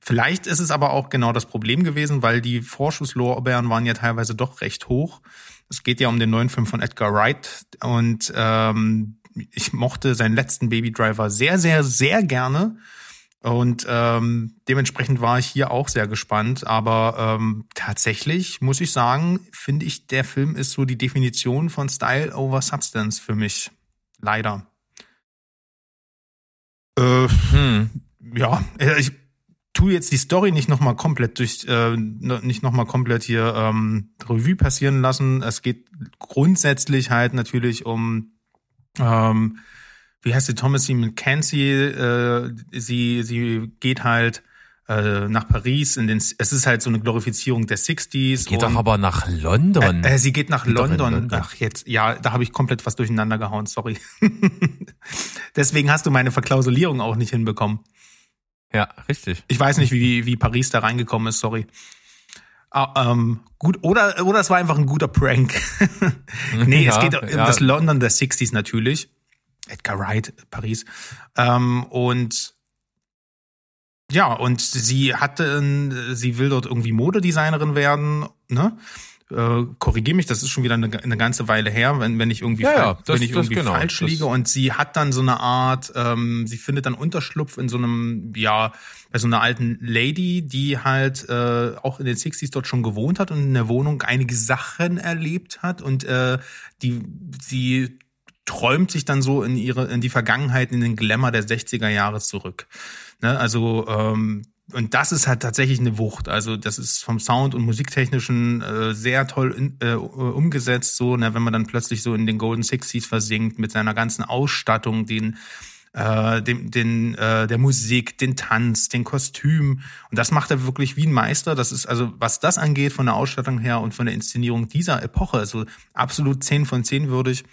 Vielleicht ist es aber auch genau das Problem gewesen, weil die Vorschusslorbeeren waren ja teilweise doch recht hoch. Es geht ja um den neuen Film von Edgar Wright und ähm, ich mochte seinen letzten Baby Driver sehr, sehr, sehr gerne. Und ähm, dementsprechend war ich hier auch sehr gespannt. Aber ähm, tatsächlich muss ich sagen, finde ich, der Film ist so die Definition von Style over Substance für mich. Leider. Äh, hm. Ja, äh, ich tu jetzt die Story nicht nochmal komplett durch, äh, nicht nochmal komplett hier ähm, Revue passieren lassen. Es geht grundsätzlich halt natürlich um, ähm, wie heißt die Thomasie McKenzie, äh, sie, sie geht halt äh, nach Paris in den es ist halt so eine Glorifizierung der 60s. Geht doch aber nach London. Äh, äh, sie geht nach geht London. London. Ach, jetzt, ja, da habe ich komplett was durcheinander gehauen, sorry. (laughs) Deswegen hast du meine Verklausulierung auch nicht hinbekommen. Ja, richtig. Ich weiß nicht, wie, wie Paris da reingekommen ist, sorry. Ah, ähm, gut, oder, oder es war einfach ein guter Prank. (laughs) nee, ja, es geht um ja. das London der 60s natürlich. Edgar Wright, Paris. Ähm, und ja, und sie hatte, sie will dort irgendwie Modedesignerin werden, ne? Äh, korrigiere mich, das ist schon wieder eine, eine ganze Weile her, wenn, wenn ich irgendwie, ja, ja, das, wenn ich irgendwie genau, falsch liege. Und sie hat dann so eine Art, ähm, sie findet dann Unterschlupf in so einem, ja, bei so einer alten Lady, die halt äh, auch in den 60s dort schon gewohnt hat und in der Wohnung einige Sachen erlebt hat und äh, die sie träumt sich dann so in ihre in die Vergangenheit, in den Glamour der 60er Jahre zurück. Ne? Also ähm, und das ist halt tatsächlich eine Wucht. Also das ist vom Sound und musiktechnischen äh, sehr toll in, äh, umgesetzt. So, ne, wenn man dann plötzlich so in den Golden Sixties versinkt mit seiner ganzen Ausstattung, den äh, dem, den, äh, der Musik, den Tanz, den Kostüm. Und das macht er wirklich wie ein Meister. Das ist also, was das angeht, von der Ausstattung her und von der Inszenierung dieser Epoche, also absolut zehn von zehn würdig.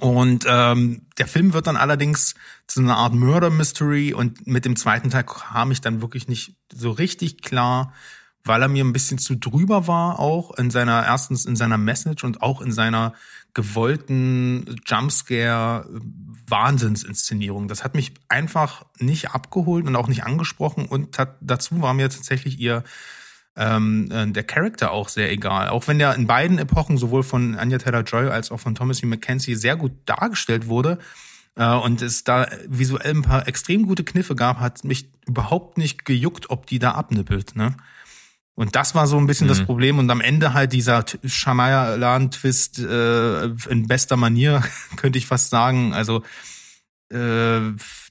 Und ähm, der Film wird dann allerdings zu einer Art Murder Mystery und mit dem zweiten Teil kam ich dann wirklich nicht so richtig klar, weil er mir ein bisschen zu drüber war, auch in seiner erstens in seiner Message und auch in seiner gewollten Jumpscare Wahnsinnsinszenierung. Das hat mich einfach nicht abgeholt und auch nicht angesprochen und hat, dazu war mir tatsächlich ihr ähm, äh, der Charakter auch sehr egal. Auch wenn der in beiden Epochen sowohl von Anya Taylor-Joy als auch von Thomas E. McKenzie sehr gut dargestellt wurde äh, und es da visuell ein paar extrem gute Kniffe gab, hat mich überhaupt nicht gejuckt, ob die da abnippelt. Ne? Und das war so ein bisschen mhm. das Problem. Und am Ende halt dieser Shyamalan-Twist äh, in bester Manier, (laughs) könnte ich fast sagen. Also äh,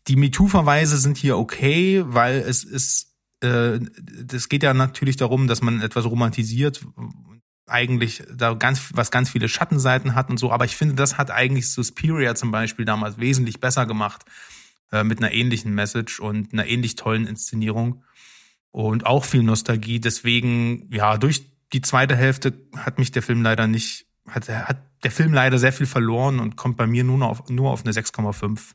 die MeToo-Verweise sind hier okay, weil es ist äh, das geht ja natürlich darum, dass man etwas romantisiert, eigentlich da ganz, was ganz viele Schattenseiten hat und so, aber ich finde, das hat eigentlich Suspiria zum Beispiel damals wesentlich besser gemacht, äh, mit einer ähnlichen Message und einer ähnlich tollen Inszenierung und auch viel Nostalgie. Deswegen, ja, durch die zweite Hälfte hat mich der Film leider nicht, hat, hat der Film leider sehr viel verloren und kommt bei mir nur auf, nur auf eine 6,5.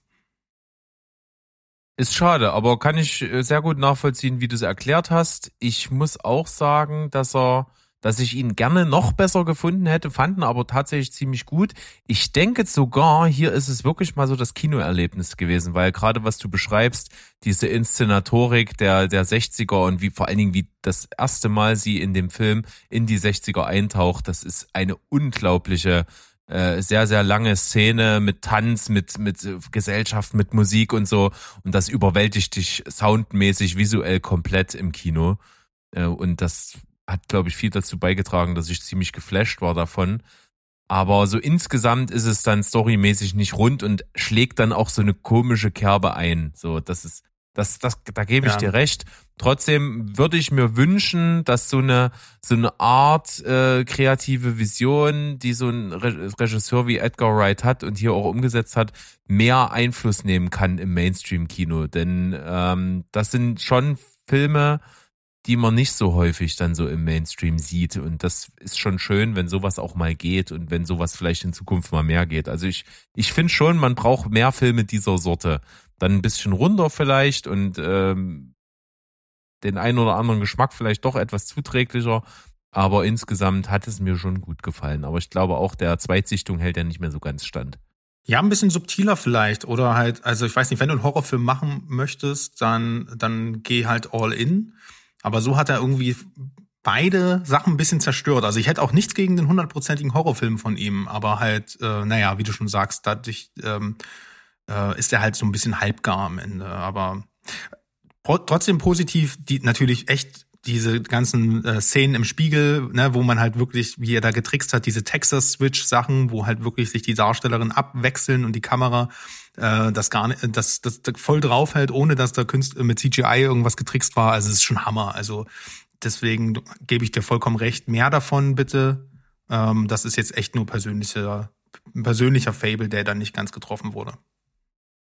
Ist schade, aber kann ich äh, sehr gut nachvollziehen, wie du es erklärt hast. Ich muss auch sagen, dass er, dass ich ihn gerne noch besser gefunden hätte, fanden aber tatsächlich ziemlich gut. Ich denke sogar, hier ist es wirklich mal so das Kinoerlebnis gewesen, weil gerade was du beschreibst, diese Inszenatorik der, der 60er und wie vor allen Dingen wie das erste Mal sie in dem Film in die 60er eintaucht, das ist eine unglaubliche äh, sehr, sehr lange Szene mit Tanz, mit, mit Gesellschaft, mit Musik und so. Und das überwältigt dich soundmäßig, visuell komplett im Kino. Äh, und das hat, glaube ich, viel dazu beigetragen, dass ich ziemlich geflasht war davon. Aber so insgesamt ist es dann storymäßig nicht rund und schlägt dann auch so eine komische Kerbe ein. So, das ist, das, das, da gebe ich ja. dir recht. Trotzdem würde ich mir wünschen, dass so eine so eine Art äh, kreative Vision, die so ein Regisseur wie Edgar Wright hat und hier auch umgesetzt hat, mehr Einfluss nehmen kann im Mainstream-Kino. Denn ähm, das sind schon Filme, die man nicht so häufig dann so im Mainstream sieht. Und das ist schon schön, wenn sowas auch mal geht und wenn sowas vielleicht in Zukunft mal mehr geht. Also ich, ich finde schon, man braucht mehr Filme dieser Sorte dann ein bisschen runter vielleicht und ähm, den einen oder anderen Geschmack vielleicht doch etwas zuträglicher. Aber insgesamt hat es mir schon gut gefallen. Aber ich glaube auch, der Zweitsichtung hält ja nicht mehr so ganz stand. Ja, ein bisschen subtiler vielleicht. Oder halt, also ich weiß nicht, wenn du einen Horrorfilm machen möchtest, dann, dann geh halt all in. Aber so hat er irgendwie beide Sachen ein bisschen zerstört. Also ich hätte auch nichts gegen den hundertprozentigen Horrorfilm von ihm, aber halt, äh, naja, wie du schon sagst, dadurch ähm, äh, ist er halt so ein bisschen halbgar am Ende. Aber trotzdem positiv, die natürlich echt diese ganzen äh, Szenen im Spiegel, ne, wo man halt wirklich, wie er da getrickst hat, diese Texas-Switch-Sachen, wo halt wirklich sich die Darstellerin abwechseln und die Kamera äh, das gar nicht, das, das, das voll draufhält, ohne dass da Künstler mit CGI irgendwas getrickst war. Also es ist schon Hammer. Also deswegen gebe ich dir vollkommen recht. Mehr davon bitte. Ähm, das ist jetzt echt nur persönlicher, persönlicher Fable, der dann nicht ganz getroffen wurde.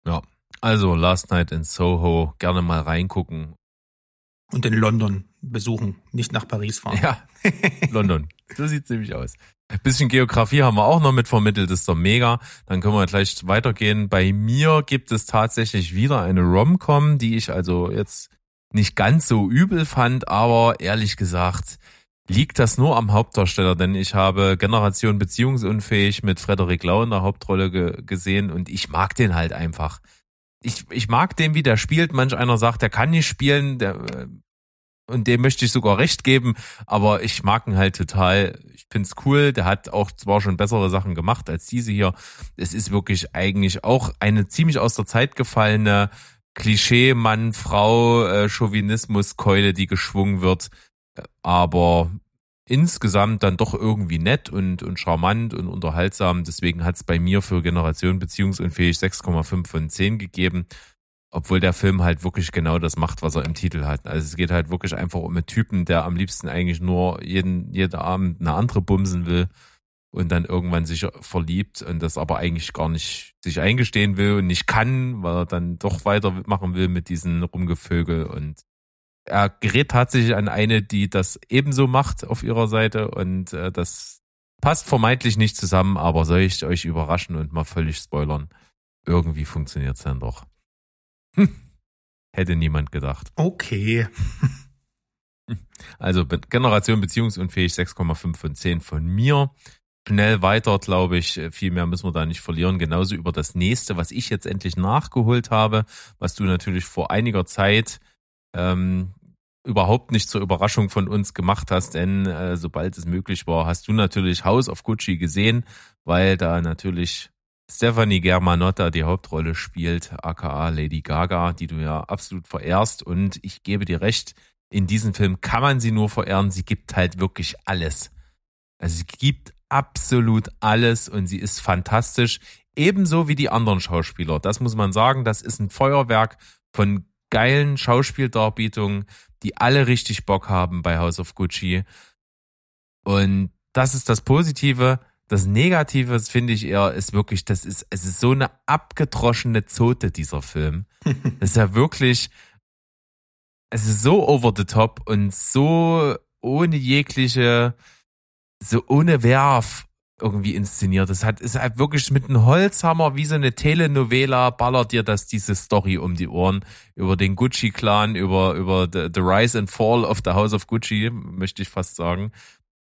Ja, also Last Night in Soho, gerne mal reingucken. Und in London besuchen, nicht nach Paris fahren. Ja, (laughs) London. So sieht's nämlich aus. Ein bisschen Geografie haben wir auch noch mit vermittelt, ist doch mega. Dann können wir gleich weitergehen. Bei mir gibt es tatsächlich wieder eine Rom-Com, die ich also jetzt nicht ganz so übel fand, aber ehrlich gesagt, liegt das nur am Hauptdarsteller, denn ich habe Generation Beziehungsunfähig mit Frederik Lau in der Hauptrolle ge gesehen und ich mag den halt einfach. Ich, ich mag den, wie der spielt. Manch einer sagt, der kann nicht spielen, der, äh, und dem möchte ich sogar recht geben, aber ich mag ihn halt total. Ich find's cool. Der hat auch zwar schon bessere Sachen gemacht als diese hier. Es ist wirklich eigentlich auch eine ziemlich aus der Zeit gefallene Klischee Mann Frau äh, Chauvinismus Keule, die geschwungen wird aber insgesamt dann doch irgendwie nett und, und charmant und unterhaltsam. Deswegen hat es bei mir für Generation beziehungsunfähig 6,5 von 10 gegeben. Obwohl der Film halt wirklich genau das macht, was er im Titel hat. Also es geht halt wirklich einfach um einen Typen, der am liebsten eigentlich nur jeden, jeden Abend eine andere bumsen will und dann irgendwann sich verliebt und das aber eigentlich gar nicht sich eingestehen will und nicht kann, weil er dann doch weitermachen will mit diesen Rumgevögel und er gerät tatsächlich an eine, die das ebenso macht auf ihrer Seite und äh, das passt vermeintlich nicht zusammen, aber soll ich euch überraschen und mal völlig spoilern? Irgendwie funktioniert es dann doch. Hm. (laughs) Hätte niemand gedacht. Okay. (laughs) Also Generation beziehungsunfähig 6,5 von 10 von mir. Schnell weiter, glaube ich. Viel mehr müssen wir da nicht verlieren. Genauso über das nächste, was ich jetzt endlich nachgeholt habe, was du natürlich vor einiger Zeit ähm, überhaupt nicht zur Überraschung von uns gemacht hast, denn äh, sobald es möglich war, hast du natürlich House of Gucci gesehen, weil da natürlich Stephanie Germanotta die Hauptrolle spielt, aka Lady Gaga, die du ja absolut verehrst. Und ich gebe dir recht, in diesem Film kann man sie nur verehren. Sie gibt halt wirklich alles. Also sie gibt absolut alles und sie ist fantastisch. Ebenso wie die anderen Schauspieler. Das muss man sagen. Das ist ein Feuerwerk von geilen Schauspieldarbietungen, die alle richtig Bock haben bei House of Gucci. Und das ist das Positive. Das Negative, finde ich eher, ist wirklich, das ist, es ist so eine abgedroschene Zote, dieser Film. (laughs) Das ist ja wirklich, es ist so over the top und so ohne jegliche, so ohne Werf irgendwie inszeniert. Das hat, ist halt wirklich mit einem Holzhammer wie so eine Telenovela ballert dir das diese Story um die Ohren über den Gucci Clan, über, über the, the Rise and Fall of the House of Gucci, möchte ich fast sagen.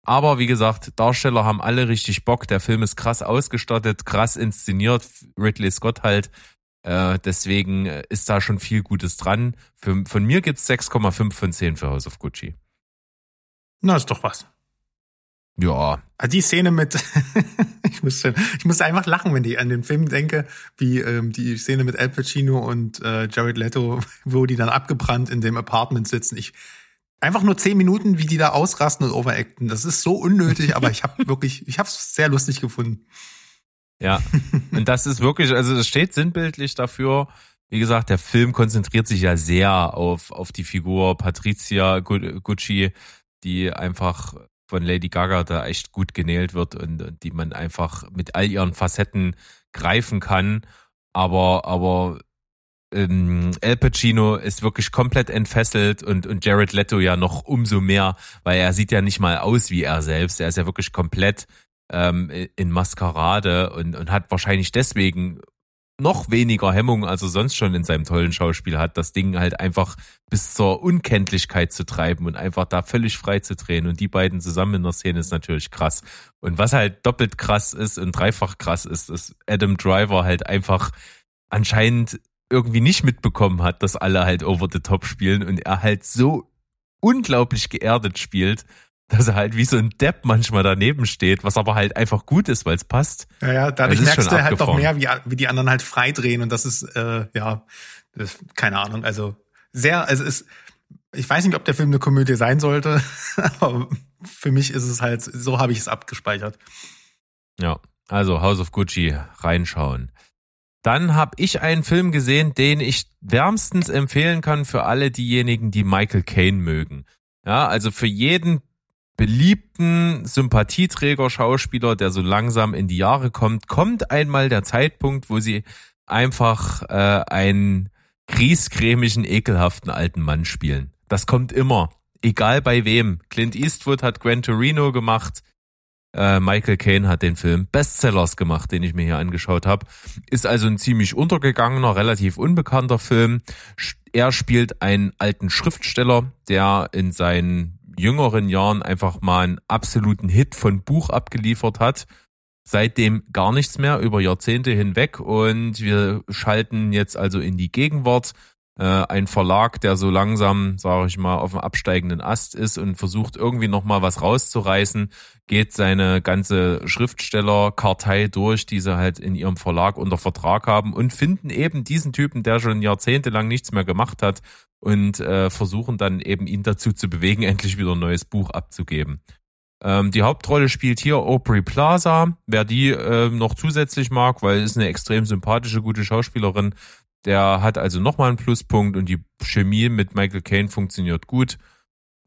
Aber wie gesagt, Darsteller haben alle richtig Bock. Der Film ist krass ausgestattet, krass inszeniert. Ridley Scott halt. Äh, deswegen ist da schon viel Gutes dran. Für, von mir gibt's 6,5 von 10 für House of Gucci. Na, ist doch was. Ja. Also die Szene mit, (laughs) ich muss ich muss einfach lachen, wenn ich an den Film denke, wie ähm, die Szene mit Al Pacino und äh, Jared Leto, (laughs) wo die dann abgebrannt in dem Apartment sitzen. Ich einfach nur zehn Minuten, wie die da ausrasten und overacten. Das ist so unnötig, aber ich habe (laughs) wirklich, ich habe es sehr lustig gefunden. Ja, und das ist wirklich, also das steht sinnbildlich dafür. Wie gesagt, der Film konzentriert sich ja sehr auf, auf die Figur Patricia Gucci, die einfach von Lady Gaga da echt gut genäht wird und, und die man einfach mit all ihren Facetten greifen kann. Aber, aber ähm, Al Pacino ist wirklich komplett entfesselt und, und Jared Leto ja noch umso mehr, weil er sieht ja nicht mal aus wie er selbst. Er ist ja wirklich komplett ähm, in Maskerade und, und hat wahrscheinlich deswegen noch weniger Hemmung, als er sonst schon in seinem tollen Schauspiel hat, das Ding halt einfach bis zur Unkenntlichkeit zu treiben und einfach da völlig frei zu drehen. Und die beiden zusammen in der Szene ist natürlich krass. Und was halt doppelt krass ist und dreifach krass ist, ist Adam Driver halt einfach anscheinend irgendwie nicht mitbekommen hat, dass alle halt over the top spielen und er halt so unglaublich geerdet spielt, dass er halt wie so ein Depp manchmal daneben steht, was aber halt einfach gut ist, weil es passt. Ja, ja, dadurch merkst du halt noch mehr, wie, wie die anderen halt freidrehen und das ist, äh, ja, das, keine Ahnung, also sehr, also es ist, ich weiß nicht, ob der Film eine Komödie sein sollte, (laughs) aber für mich ist es halt, so habe ich es abgespeichert. Ja, also House of Gucci reinschauen. Dann habe ich einen Film gesehen, den ich wärmstens empfehlen kann für alle diejenigen, die Michael Caine mögen. Ja, also für jeden beliebten Sympathieträger Schauspieler, der so langsam in die Jahre kommt, kommt einmal der Zeitpunkt, wo sie einfach äh, einen griesgrämigen, ekelhaften alten Mann spielen. Das kommt immer, egal bei wem. Clint Eastwood hat Gran Torino gemacht, äh, Michael Caine hat den Film Bestsellers gemacht, den ich mir hier angeschaut habe. Ist also ein ziemlich untergegangener, relativ unbekannter Film. Er spielt einen alten Schriftsteller, der in seinen jüngeren Jahren einfach mal einen absoluten Hit von Buch abgeliefert hat. Seitdem gar nichts mehr über Jahrzehnte hinweg und wir schalten jetzt also in die Gegenwart äh, ein Verlag, der so langsam, sage ich mal, auf dem absteigenden Ast ist und versucht irgendwie noch mal was rauszureißen, geht seine ganze Schriftstellerkartei durch, die sie halt in ihrem Verlag unter Vertrag haben und finden eben diesen Typen, der schon jahrzehntelang nichts mehr gemacht hat und äh, versuchen dann eben ihn dazu zu bewegen, (laughs) endlich wieder ein neues Buch abzugeben. Ähm, die Hauptrolle spielt hier Aubrey Plaza. Wer die äh, noch zusätzlich mag, weil ist eine extrem sympathische, gute Schauspielerin, der hat also nochmal einen Pluspunkt und die Chemie mit Michael Caine funktioniert gut.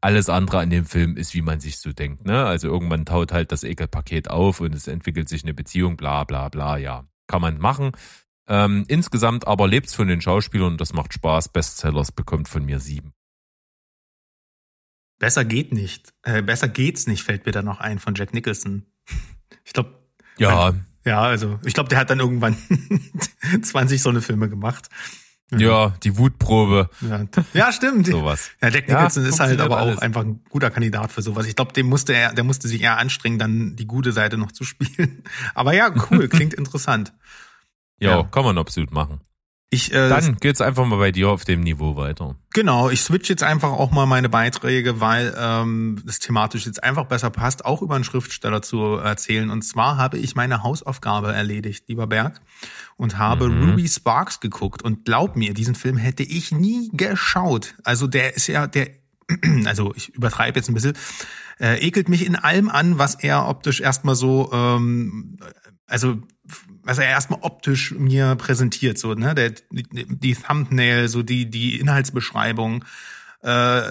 Alles andere an dem Film ist, wie man sich so denkt. Ne? Also irgendwann taut halt das Ekelpaket auf und es entwickelt sich eine Beziehung, bla bla bla, ja. Kann man machen. Ähm, insgesamt aber lebt's von den Schauspielern und das macht Spaß. Bestsellers bekommt von mir sieben. Besser geht nicht. Äh, besser geht's nicht, fällt mir da noch ein von Jack Nicholson. (laughs) Ich glaube. Ja. Ja, also ich glaube, der hat dann irgendwann (laughs) 20 so eine Filme gemacht. Ja, die Wutprobe. Ja, ja stimmt. (laughs) Sowas. Ja, Jack Nicholson Ja, ist halt aber funktioniert auch einfach ein guter Kandidat für sowas. Ich glaube, dem musste er, der musste sich eher anstrengen, dann die gute Seite noch zu spielen. Aber ja, cool, klingt interessant. Ja, Ja. kann man absolut machen. Ich, äh, Dann geht's einfach mal bei dir auf dem Niveau weiter. Genau, ich switch jetzt einfach auch mal meine Beiträge, weil ähm, das thematisch jetzt einfach besser passt, auch über einen Schriftsteller zu erzählen. Und zwar habe ich meine Hausaufgabe erledigt, lieber Berg, und habe Mhm. Ruby Sparks geguckt. Und glaub mir, diesen Film hätte ich nie geschaut. Also der ist ja, der, (clears throat) also ich übertreibe jetzt ein bisschen, äh, ekelt mich in allem an, was er optisch erstmal so, ähm, also was er erstmal optisch mir präsentiert, so, ne, der, die, Thumbnail, so die, die Inhaltsbeschreibung, äh,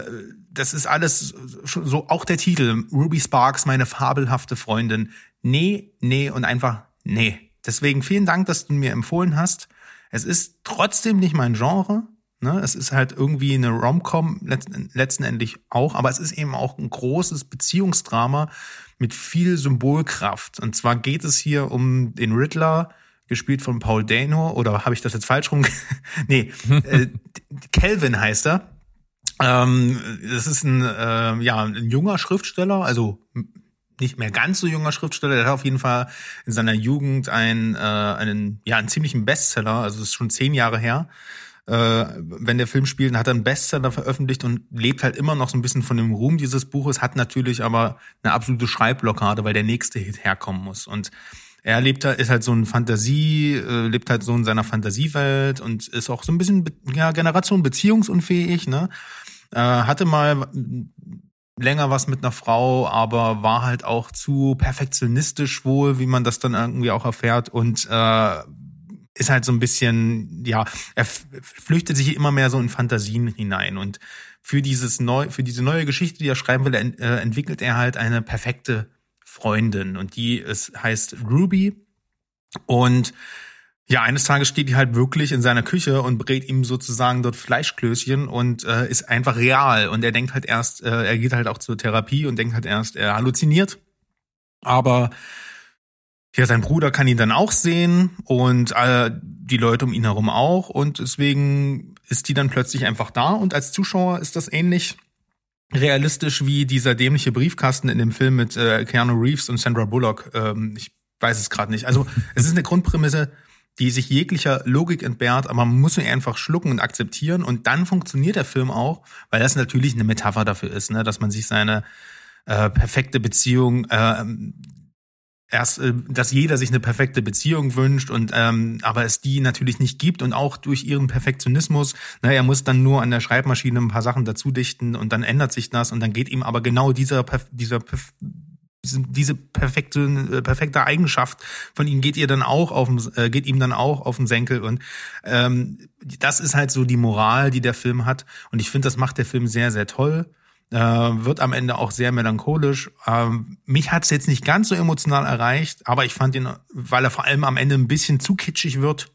das ist alles so, auch der Titel, Ruby Sparks, meine fabelhafte Freundin. Nee, nee und einfach nee. Deswegen vielen Dank, dass du mir empfohlen hast. Es ist trotzdem nicht mein Genre. Ne? Es ist halt irgendwie eine Rom-Com letzten, letztendlich auch, aber es ist eben auch ein großes Beziehungsdrama mit viel Symbolkraft. Und zwar geht es hier um den Riddler, gespielt von Paul Dano, oder habe ich das jetzt falsch rum? (laughs) nee, (laughs) äh, Calvin heißt er. Ähm, das ist ein, äh, ja, ein junger Schriftsteller, also nicht mehr ganz so junger Schriftsteller, der hat auf jeden Fall in seiner Jugend einen, äh, einen, ja, einen ziemlichen Bestseller, also das ist schon zehn Jahre her. Äh, wenn der Film spielt, hat er einen Bestseller veröffentlicht und lebt halt immer noch so ein bisschen von dem Ruhm dieses Buches, hat natürlich aber eine absolute Schreibblockade, weil der nächste Hit herkommen muss. Und er lebt da, ist halt so ein Fantasie, äh, lebt halt so in seiner Fantasiewelt und ist auch so ein bisschen, ja, Generation beziehungsunfähig, ne? Äh, hatte mal länger was mit einer Frau, aber war halt auch zu perfektionistisch wohl, wie man das dann irgendwie auch erfährt und äh, ist halt so ein bisschen, ja, er flüchtet sich immer mehr so in Fantasien hinein und für dieses neu, für diese neue Geschichte, die er schreiben will, ent, äh, entwickelt er halt eine perfekte Freundin und die ist, heißt Ruby und ja, eines Tages steht die halt wirklich in seiner Küche und brät ihm sozusagen dort Fleischklößchen und äh, ist einfach real. Und er denkt halt erst, äh, er geht halt auch zur Therapie und denkt halt erst, er halluziniert. Aber ja, sein Bruder kann ihn dann auch sehen und äh, die Leute um ihn herum auch. Und deswegen ist die dann plötzlich einfach da. Und als Zuschauer ist das ähnlich realistisch wie dieser dämliche Briefkasten in dem Film mit äh, Keanu Reeves und Sandra Bullock. Ähm, ich weiß es gerade nicht. Also es ist eine Grundprämisse, die sich jeglicher Logik entbehrt, aber man muss ihn einfach schlucken und akzeptieren und dann funktioniert der Film auch, weil das natürlich eine Metapher dafür ist, ne, dass man sich seine äh, perfekte Beziehung äh, erst, äh, dass jeder sich eine perfekte Beziehung wünscht und ähm, aber es die natürlich nicht gibt und auch durch ihren Perfektionismus, na, er muss dann nur an der Schreibmaschine ein paar Sachen dazu dichten und dann ändert sich das und dann geht ihm aber genau dieser dieser diese- perfekte äh, perfekte Eigenschaft von ihm geht ihr dann auch auf äh, geht ihm dann auch auf den Senkel und ähm, das ist halt so die Moral, die der Film hat und ich finde, das macht der Film sehr sehr toll. Äh, wird am Ende auch sehr melancholisch. Ähm, mich hat es jetzt nicht ganz so emotional erreicht, aber ich fand ihn, weil er vor allem am Ende ein bisschen zu kitschig wird.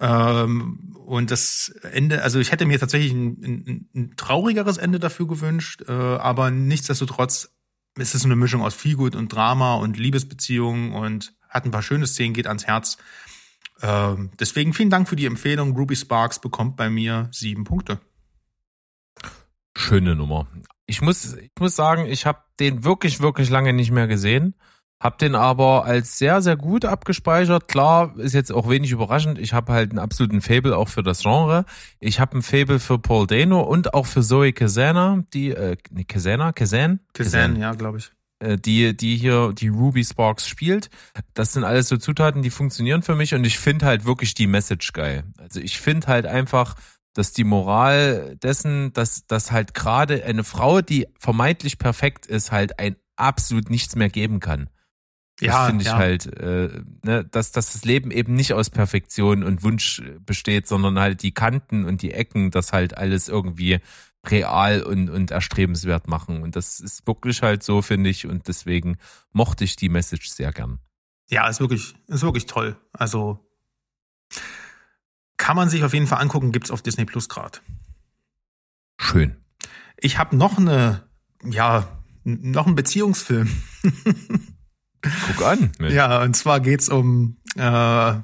Ähm, und das Ende, also ich hätte mir tatsächlich ein, ein, ein traurigeres Ende dafür gewünscht, äh, aber nichtsdestotrotz ist es eine Mischung aus Feelgood und Drama und Liebesbeziehungen und hat ein paar schöne Szenen, geht ans Herz. Ähm, deswegen vielen Dank für die Empfehlung. Ruby Sparks bekommt bei mir sieben Punkte. Schöne Nummer. Ich muss, ich muss sagen, ich habe den wirklich, wirklich lange nicht mehr gesehen. Hab den aber als sehr, sehr gut abgespeichert. Klar, ist jetzt auch wenig überraschend. Ich habe halt einen absoluten Fable auch für das Genre. Ich habe einen Fable für Paul Dano und auch für Zoe Kazana, die, äh, nee, Kazana, Kazan? Kazan, ja, glaube ich. äh, die, die hier die Ruby Sparks spielt. Das sind alles so Zutaten, die funktionieren für mich und ich finde halt wirklich die Message geil. Also ich finde halt einfach, dass die Moral dessen, dass, dass halt gerade eine Frau, die vermeintlich perfekt ist, halt ein absolut nichts mehr geben kann. Das Ja, finde ich ja. halt, äh, ne, dass, dass das Leben eben nicht aus Perfektion und Wunsch besteht, sondern halt die Kanten und die Ecken, das halt alles irgendwie real und, und erstrebenswert machen. Und das ist wirklich halt so, finde ich. Und deswegen mochte ich die Message sehr gern. Ja, ist wirklich, ist wirklich toll. Also kann man sich auf jeden Fall angucken, gibt's auf Disney Plus gerade. Schön. Ich habe noch eine, ja, noch einen Beziehungsfilm. (laughs) Guck an. Mensch. Ja, und zwar geht's um äh, ja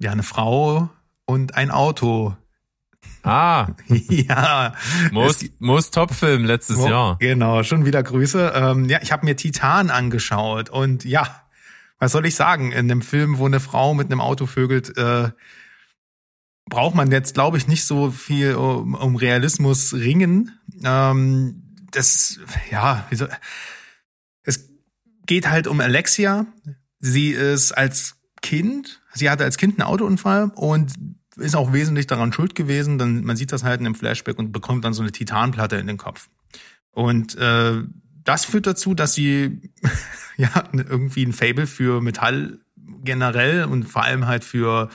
eine Frau und ein Auto. Ah, (laughs) ja, Most, Most Top Film letztes Wo- Jahr. Genau, schon wieder Grüße. Ähm, ja, ich habe mir Titan angeschaut und ja, was soll ich sagen? In einem Film, wo eine Frau mit einem Auto vögelt, äh, braucht man jetzt, glaube ich, nicht so viel um, um Realismus ringen. Ähm, das, ja, wie soll, es geht halt um Alexia. Sie ist als Kind, sie hatte als Kind einen Autounfall und ist auch wesentlich daran schuld gewesen. Dann man sieht das halt in einem Flashback und bekommt dann so eine Titanplatte in den Kopf. Und äh, das führt dazu, dass sie (laughs) ja irgendwie ein Fable für Metall generell und vor allem halt für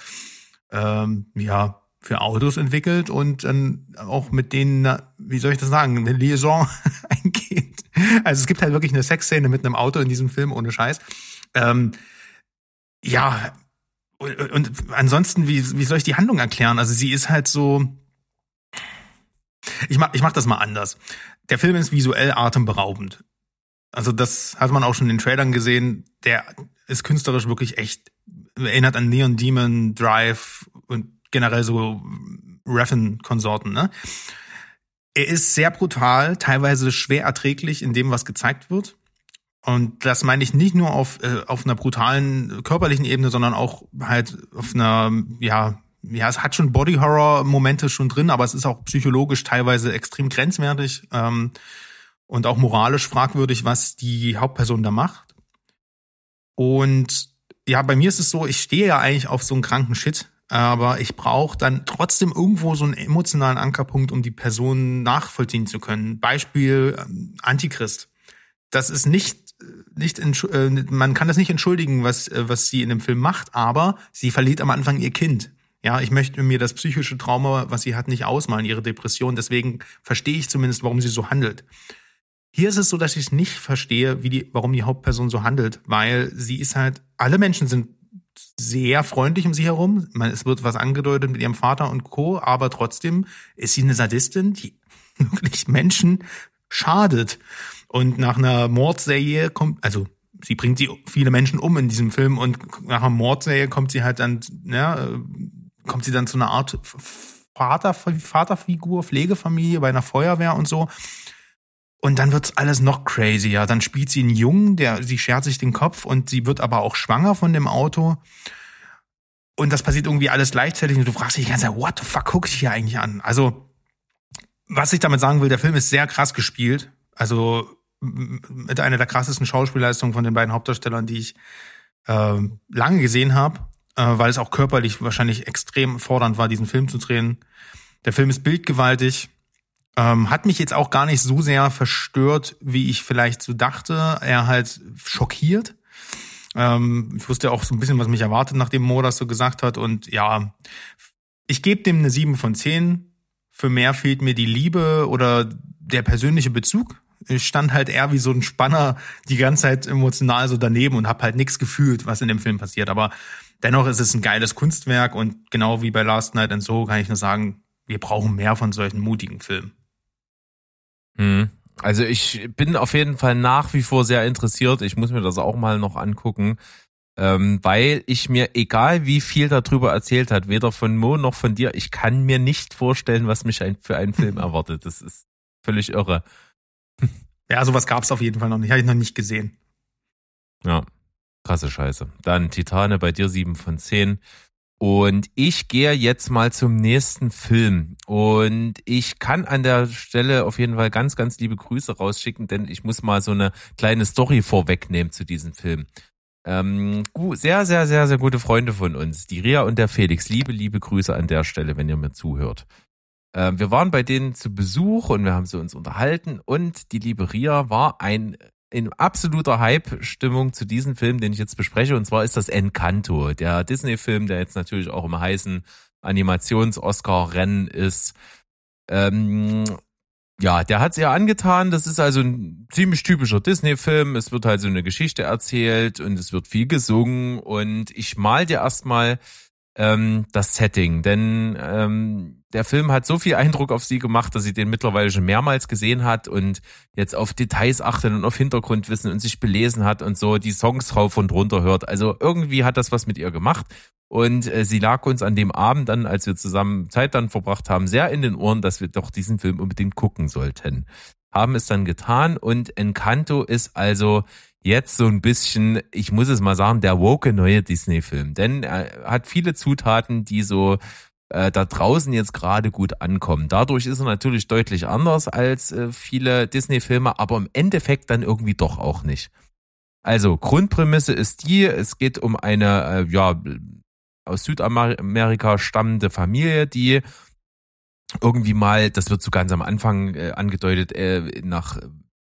ähm, ja für Autos entwickelt und dann auch mit denen, wie soll ich das sagen, eine Liaison (laughs) eingeht. Also es gibt halt wirklich eine Sexszene mit einem Auto in diesem Film, ohne Scheiß. Ähm, ja, und, und ansonsten, wie, wie soll ich die Handlung erklären? Also sie ist halt so. Ich mach, ich mach das mal anders. Der Film ist visuell atemberaubend. Also das hat man auch schon in den Trailern gesehen. Der ist künstlerisch wirklich echt, erinnert an Neon Demon, Drive und generell so Reffen-Konsorten, ne? Er ist sehr brutal, teilweise schwer erträglich in dem, was gezeigt wird. Und das meine ich nicht nur auf, äh, auf einer brutalen körperlichen Ebene, sondern auch halt auf einer, ja, ja, es hat schon Body-Horror-Momente schon drin, aber es ist auch psychologisch teilweise extrem grenzwertig ähm, und auch moralisch fragwürdig, was die Hauptperson da macht. Und ja, bei mir ist es so, ich stehe ja eigentlich auf so einen kranken Shit, aber ich brauche dann trotzdem irgendwo so einen emotionalen Ankerpunkt, um die Person nachvollziehen zu können. Beispiel ähm, Antichrist. Das ist nicht nicht entsch- äh, man kann das nicht entschuldigen, was äh, was sie in dem Film macht, aber sie verliert am Anfang ihr Kind. Ja, ich möchte mir das psychische Trauma, was sie hat, nicht ausmalen, ihre Depression. Deswegen verstehe ich zumindest, warum sie so handelt. Hier ist es so, dass ich nicht verstehe, wie die, warum die Hauptperson so handelt, weil sie ist halt, alle Menschen sind sehr freundlich um sie herum. Man, es wird was angedeutet mit ihrem Vater und Co., aber trotzdem ist sie eine Sadistin, die (laughs) wirklich Menschen schadet. Und nach einer Mordserie kommt, also sie bringt sie viele Menschen um in diesem Film und nach einer Mordserie kommt sie halt dann, ja, äh, kommt sie dann zu einer Art Vater, Vaterfigur, Pflegefamilie bei einer Feuerwehr und so. Und dann wird's alles noch crazier. Dann spielt sie einen Jungen, der, sie schert sich den Kopf und sie wird aber auch schwanger von dem Auto. Und das passiert irgendwie alles gleichzeitig und du fragst dich die ganze Zeit, what the fuck guck ich hier eigentlich an? Also, was ich damit sagen will, der Film ist sehr krass gespielt. Also, mit einer der krassesten Schauspielleistungen von den beiden Hauptdarstellern, die ich äh, lange gesehen habe, äh, weil es auch körperlich wahrscheinlich extrem fordernd war, diesen Film zu drehen. Der Film ist bildgewaltig, ähm, hat mich jetzt auch gar nicht so sehr verstört, wie ich vielleicht so dachte. Er halt schockiert. Ähm, ich wusste auch so ein bisschen, was mich erwartet, nachdem Mo das so gesagt hat. Und ja, ich gebe dem eine 7 von 10. Für mehr fehlt mir die Liebe oder der persönliche Bezug. Ich stand halt eher wie so ein Spanner die ganze Zeit emotional so daneben und habe halt nichts gefühlt, was in dem Film passiert. Aber dennoch ist es ein geiles Kunstwerk und genau wie bei Last Night and So kann ich nur sagen, wir brauchen mehr von solchen mutigen Filmen. Hm. Also ich bin auf jeden Fall nach wie vor sehr interessiert. Ich muss mir das auch mal noch angucken, ähm, weil ich mir, egal wie viel darüber erzählt hat, weder von Mo noch von dir, ich kann mir nicht vorstellen, was mich ein, für einen Film (laughs) erwartet. Das ist völlig irre. (laughs) Ja, sowas gab's auf jeden Fall noch nicht. Habe ich noch nicht gesehen. Ja, krasse Scheiße. Dann Titane bei dir sieben von zehn. Und ich gehe jetzt mal zum nächsten Film. Und ich kann an der Stelle auf jeden Fall ganz, ganz liebe Grüße rausschicken, denn ich muss mal so eine kleine Story vorwegnehmen zu diesem Film. Ähm, sehr, sehr, sehr, sehr gute Freunde von uns, die Ria und der Felix. Liebe, liebe Grüße an der Stelle, wenn ihr mir zuhört. Ähm, wir waren bei denen zu Besuch und wir haben sie uns unterhalten und die liebe Ria war ein in absoluter Hype-Stimmung zu diesem Film, den ich jetzt bespreche. Und zwar ist das Encanto, der Disney-Film, der jetzt natürlich auch im heißen Animations-Oscar-Rennen ist. Ähm, ja, der hat es ja angetan. Das ist also ein ziemlich typischer Disney-Film. Es wird halt so eine Geschichte erzählt und es wird viel gesungen. Und ich mal dir erstmal ähm, das Setting, denn ähm, der Film hat so viel Eindruck auf sie gemacht, dass sie den mittlerweile schon mehrmals gesehen hat und jetzt auf Details achtet und auf Hintergrundwissen und sich belesen hat und so die Songs rauf und runter hört. Also irgendwie hat das was mit ihr gemacht und äh, sie lag uns an dem Abend dann, als wir zusammen Zeit dann verbracht haben, sehr in den Ohren, dass wir doch diesen Film unbedingt gucken sollten. Haben es dann getan und Encanto ist also jetzt so ein bisschen, ich muss es mal sagen, der woke neue Disney-Film. Denn er hat viele Zutaten, die so äh, da draußen jetzt gerade gut ankommen. Dadurch ist er natürlich deutlich anders als äh, viele Disney-Filme, aber im Endeffekt dann irgendwie doch auch nicht. Also Grundprämisse ist die, es geht um eine, äh, ja, aus Südamerika stammende Familie, die irgendwie mal, das wird so ganz am Anfang äh, angedeutet, äh, nach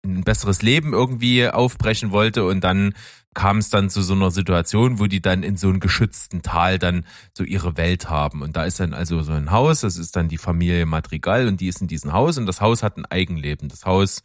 ein besseres Leben irgendwie aufbrechen wollte und dann kam es dann zu so einer Situation, wo die dann in so einem geschützten Tal dann so ihre Welt haben. Und da ist dann also so ein Haus, das ist dann die Familie Madrigal und die ist in diesem Haus und das Haus hat ein Eigenleben. Das Haus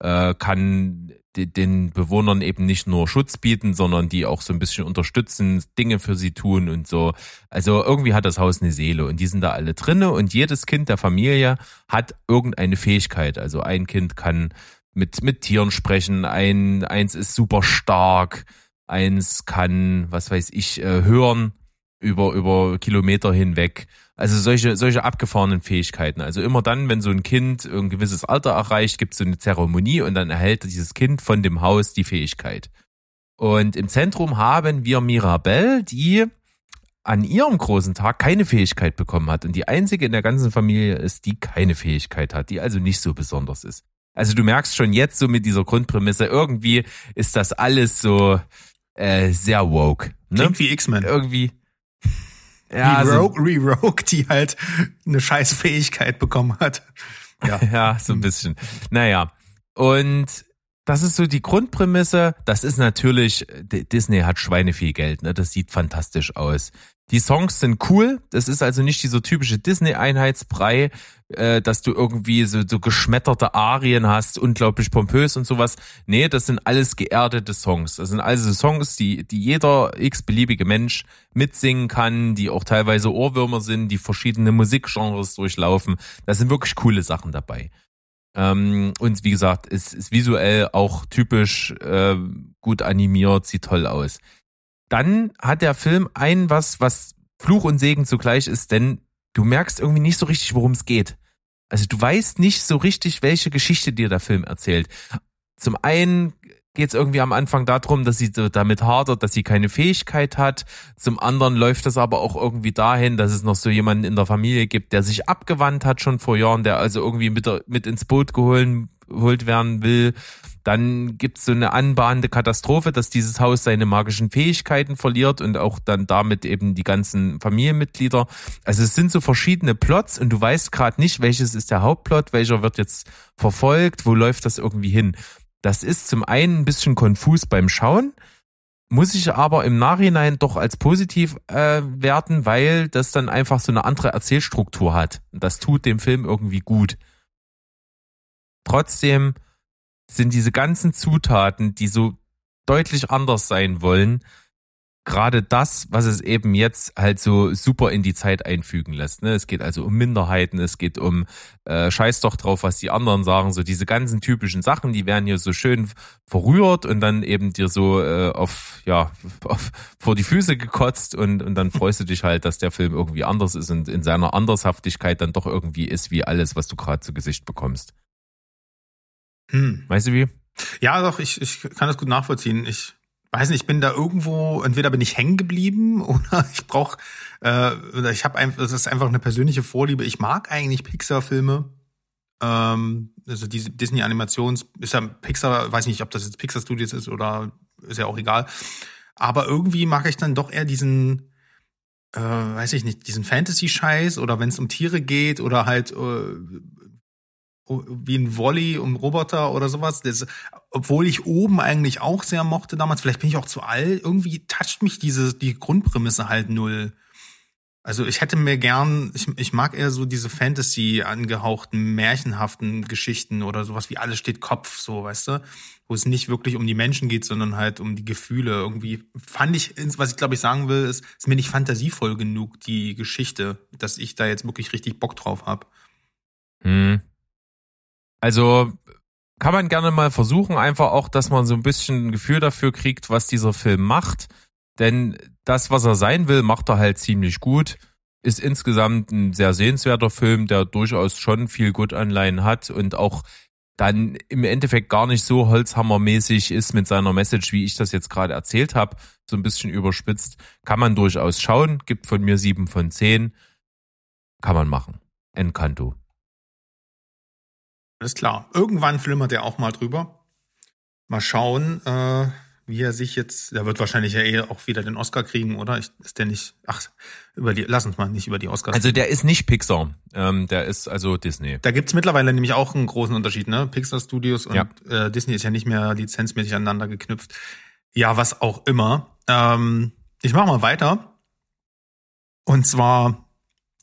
äh, kann den Bewohnern eben nicht nur Schutz bieten, sondern die auch so ein bisschen unterstützen, Dinge für sie tun und so. Also irgendwie hat das Haus eine Seele und die sind da alle drinne und jedes Kind der Familie hat irgendeine Fähigkeit. Also ein Kind kann mit, mit Tieren sprechen, ein, eins ist super stark, eins kann, was weiß ich, äh, hören über, über Kilometer hinweg. Also solche, solche abgefahrenen Fähigkeiten. Also immer dann, wenn so ein Kind ein gewisses Alter erreicht, gibt es so eine Zeremonie und dann erhält dieses Kind von dem Haus die Fähigkeit. Und im Zentrum haben wir Mirabelle, die an ihrem großen Tag keine Fähigkeit bekommen hat und die einzige in der ganzen Familie ist, die keine Fähigkeit hat, die also nicht so besonders ist. Also du merkst schon jetzt so mit dieser Grundprämisse, irgendwie ist das alles so äh, sehr woke. Ne? Klingt wie X-Men. Irgendwie, (laughs) ja, wie Rogue, wie Rogue, die halt eine scheiß Fähigkeit bekommen hat. Ja, (laughs) ja so ein bisschen. Naja, und das ist so die Grundprämisse. Das ist natürlich, Disney hat Schweine viel Geld, ne? Das sieht fantastisch aus. Die Songs sind cool. Das ist also nicht dieser typische Disney-Einheitsbrei, äh, dass du irgendwie so, so geschmetterte Arien hast, unglaublich pompös und sowas. Nee, das sind alles geerdete Songs. Das sind also Songs, die, die jeder x-beliebige Mensch mitsingen kann, die auch teilweise Ohrwürmer sind, die verschiedene Musikgenres durchlaufen. Da sind wirklich coole Sachen dabei. Ähm, und wie gesagt, es ist visuell auch typisch äh, gut animiert, sieht toll aus. Dann hat der Film ein was, was Fluch und Segen zugleich ist, denn du merkst irgendwie nicht so richtig, worum es geht. Also du weißt nicht so richtig, welche Geschichte dir der Film erzählt. Zum einen geht es irgendwie am Anfang darum, dass sie damit hadert, dass sie keine Fähigkeit hat. Zum anderen läuft das aber auch irgendwie dahin, dass es noch so jemanden in der Familie gibt, der sich abgewandt hat schon vor Jahren, der also irgendwie mit, mit ins Boot geholt werden will. Dann gibt es so eine anbahnende Katastrophe, dass dieses Haus seine magischen Fähigkeiten verliert und auch dann damit eben die ganzen Familienmitglieder. Also es sind so verschiedene Plots und du weißt gerade nicht, welches ist der Hauptplot, welcher wird jetzt verfolgt, wo läuft das irgendwie hin. Das ist zum einen ein bisschen konfus beim Schauen, muss ich aber im Nachhinein doch als positiv äh, werten, weil das dann einfach so eine andere Erzählstruktur hat. Und das tut dem Film irgendwie gut. Trotzdem sind diese ganzen Zutaten, die so deutlich anders sein wollen, gerade das, was es eben jetzt halt so super in die Zeit einfügen lässt. Ne? Es geht also um Minderheiten, es geht um äh, Scheiß doch drauf, was die anderen sagen. So diese ganzen typischen Sachen, die werden hier so schön verrührt und dann eben dir so äh, auf ja auf, vor die Füße gekotzt und und dann freust du dich halt, dass der Film irgendwie anders ist und in seiner Andershaftigkeit dann doch irgendwie ist wie alles, was du gerade zu Gesicht bekommst. Hm. Weißt du wie? Ja, doch, ich, ich kann das gut nachvollziehen. Ich weiß nicht, ich bin da irgendwo, entweder bin ich hängen geblieben (laughs) oder ich brauche, äh, ich habe einfach, das ist einfach eine persönliche Vorliebe. Ich mag eigentlich Pixar-Filme. Ähm, also diese Disney-Animations, ist ja Pixar, weiß nicht, ob das jetzt Pixar Studios ist oder ist ja auch egal. Aber irgendwie mag ich dann doch eher diesen, äh, weiß ich nicht, diesen Fantasy-Scheiß oder wenn es um Tiere geht oder halt äh, wie ein Volley um Roboter oder sowas. Das, obwohl ich oben eigentlich auch sehr mochte damals, vielleicht bin ich auch zu alt, irgendwie toucht mich diese, die Grundprämisse halt null. Also ich hätte mir gern, ich, ich mag eher so diese Fantasy angehauchten, märchenhaften Geschichten oder sowas wie alles steht Kopf, so, weißt du? Wo es nicht wirklich um die Menschen geht, sondern halt um die Gefühle. Irgendwie fand ich, was ich glaube ich sagen will, ist, ist mir nicht fantasievoll genug, die Geschichte, dass ich da jetzt wirklich richtig Bock drauf habe. Hm. Also kann man gerne mal versuchen, einfach auch, dass man so ein bisschen ein Gefühl dafür kriegt, was dieser Film macht. Denn das, was er sein will, macht er halt ziemlich gut. Ist insgesamt ein sehr sehenswerter Film, der durchaus schon viel Gut-Anleihen hat und auch dann im Endeffekt gar nicht so holzhammermäßig ist mit seiner Message, wie ich das jetzt gerade erzählt habe, so ein bisschen überspitzt. Kann man durchaus schauen, gibt von mir sieben von zehn. Kann man machen. Encanto. Alles klar. Irgendwann flimmert er auch mal drüber. Mal schauen, äh, wie er sich jetzt, der wird wahrscheinlich ja eh auch wieder den Oscar kriegen, oder? Ich, ist der nicht, ach, über die, lass uns mal nicht über die Oscars. Also der ist nicht Pixar, ähm, der ist also Disney. Da gibt's mittlerweile nämlich auch einen großen Unterschied, ne? Pixar Studios und ja. äh, Disney ist ja nicht mehr lizenzmäßig aneinander geknüpft. Ja, was auch immer. Ähm, ich mache mal weiter. Und zwar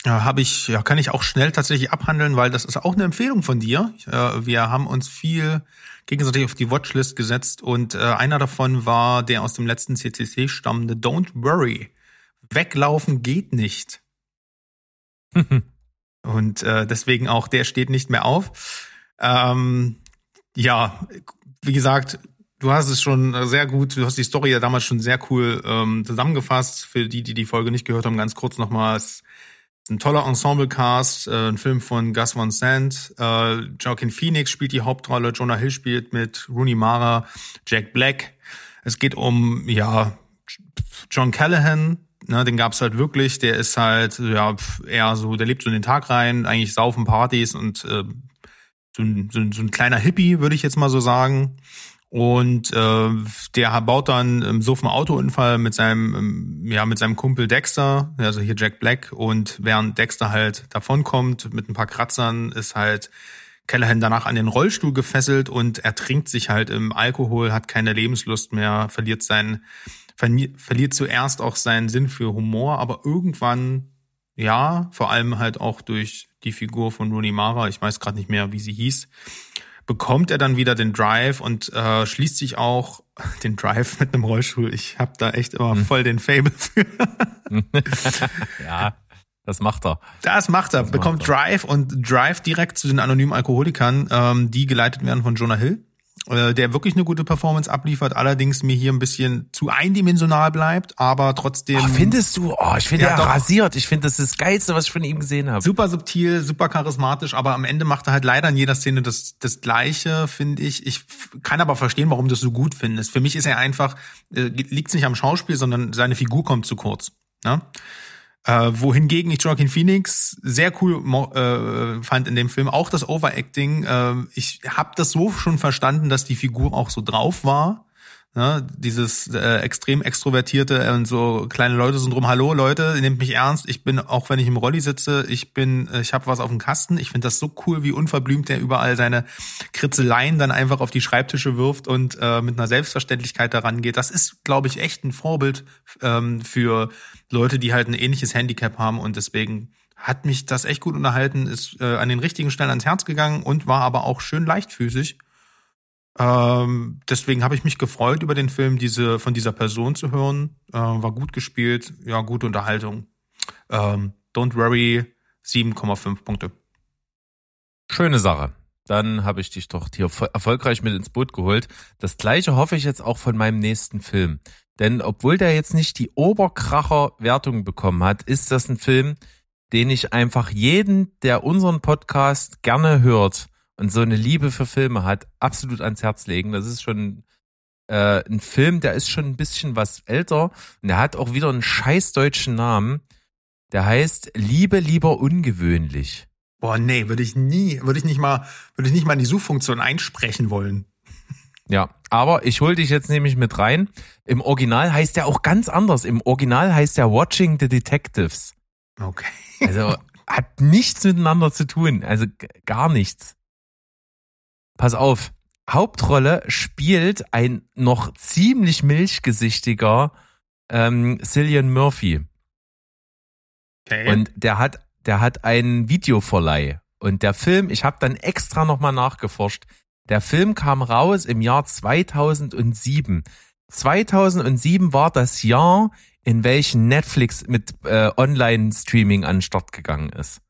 ja, habe ich, ja, kann ich auch schnell tatsächlich abhandeln, weil das ist auch eine Empfehlung von dir. Äh, wir haben uns viel gegenseitig auf die Watchlist gesetzt und äh, einer davon war der aus dem letzten CCC stammende Don't Worry. Weglaufen geht nicht. (laughs) und äh, deswegen auch der steht nicht mehr auf. Ähm, ja, wie gesagt, du hast es schon sehr gut, du hast die Story ja damals schon sehr cool ähm, zusammengefasst. Für die, die die Folge nicht gehört haben, ganz kurz nochmals ein toller Ensemble-Cast, äh, ein Film von Gus Van Sant. Äh, Joaquin Phoenix spielt die Hauptrolle, Jonah Hill spielt mit Rooney Mara, Jack Black. Es geht um, ja, John Callahan, ne, den gab's halt wirklich. Der ist halt, ja, eher so, der lebt so in den Tag rein, eigentlich saufen Partys und äh, so, ein, so, ein, so ein kleiner Hippie, würde ich jetzt mal so sagen. Und äh, der baut dann im Suff einen Autounfall mit seinem, ähm, ja, mit seinem Kumpel Dexter, also hier Jack Black. Und während Dexter halt davonkommt mit ein paar Kratzern, ist halt Callahan danach an den Rollstuhl gefesselt und ertrinkt sich halt im Alkohol, hat keine Lebenslust mehr, verliert seinen, verliert zuerst auch seinen Sinn für Humor, aber irgendwann, ja, vor allem halt auch durch die Figur von Rooney Mara, ich weiß gerade nicht mehr, wie sie hieß, bekommt er dann wieder den Drive und äh, schließt sich auch (laughs) den Drive mit einem Rollstuhl. Ich habe da echt immer hm. voll den Fable für. (laughs) ja, das macht er. Das macht er. Das bekommt macht er. Drive und Drive direkt zu den anonymen Alkoholikern, ähm, die geleitet werden von Jonah Hill. Äh, der wirklich eine gute Performance abliefert, allerdings mir hier ein bisschen zu eindimensional bleibt, aber trotzdem. Oh, findest du? Oh, ich finde ja, er rasiert. Ich finde, das ist das Geilste, was ich von ihm gesehen habe. Super subtil, super charismatisch, aber am Ende macht er halt leider in jeder Szene das, das Gleiche, finde ich. Ich kann aber verstehen, warum du es so gut findest. Für mich ist er einfach, äh, liegt nicht am Schauspiel, sondern seine Figur kommt zu kurz. Ne? Äh, wohingegen ich Joaquin Phoenix sehr cool äh, fand in dem Film, auch das Overacting. Äh, ich habe das so schon verstanden, dass die Figur auch so drauf war. Ne, dieses äh, extrem extrovertierte und so kleine Leute sind drum, hallo Leute, nehmt mich ernst, ich bin, auch wenn ich im Rolli sitze, ich bin, äh, ich habe was auf dem Kasten. Ich finde das so cool, wie unverblümt der überall seine Kritzeleien dann einfach auf die Schreibtische wirft und äh, mit einer Selbstverständlichkeit daran geht. Das ist, glaube ich, echt ein Vorbild ähm, für Leute, die halt ein ähnliches Handicap haben und deswegen hat mich das echt gut unterhalten, ist äh, an den richtigen Stellen ans Herz gegangen und war aber auch schön leichtfüßig. Ähm, deswegen habe ich mich gefreut, über den Film diese von dieser Person zu hören. Äh, war gut gespielt, ja, gute Unterhaltung. Ähm, Don't worry, 7,5 Punkte. Schöne Sache. Dann habe ich dich doch hier erfolgreich mit ins Boot geholt. Das gleiche hoffe ich jetzt auch von meinem nächsten Film. Denn obwohl der jetzt nicht die Oberkracher-Wertung bekommen hat, ist das ein Film, den ich einfach jeden, der unseren Podcast gerne hört, und so eine Liebe für Filme hat, absolut ans Herz legen. Das ist schon äh, ein Film, der ist schon ein bisschen was älter und der hat auch wieder einen scheiß deutschen Namen. Der heißt Liebe lieber ungewöhnlich. Boah, nee, würde ich nie, würde ich nicht mal, würde ich nicht mal in die Suchfunktion einsprechen wollen. Ja, aber ich hol dich jetzt nämlich mit rein. Im Original heißt der auch ganz anders. Im Original heißt der Watching the Detectives. Okay. Also hat nichts miteinander zu tun. Also gar nichts. pass auf, Hauptrolle spielt ein noch ziemlich milchgesichtiger ähm, Cillian Murphy. Okay. Und der hat, der hat einen Videoverleih. Und der Film, ich habe dann extra nochmal nachgeforscht, der Film kam raus im Jahr 2007. 2007 war das Jahr, in welchem Netflix mit äh, Online-Streaming an den Start gegangen ist.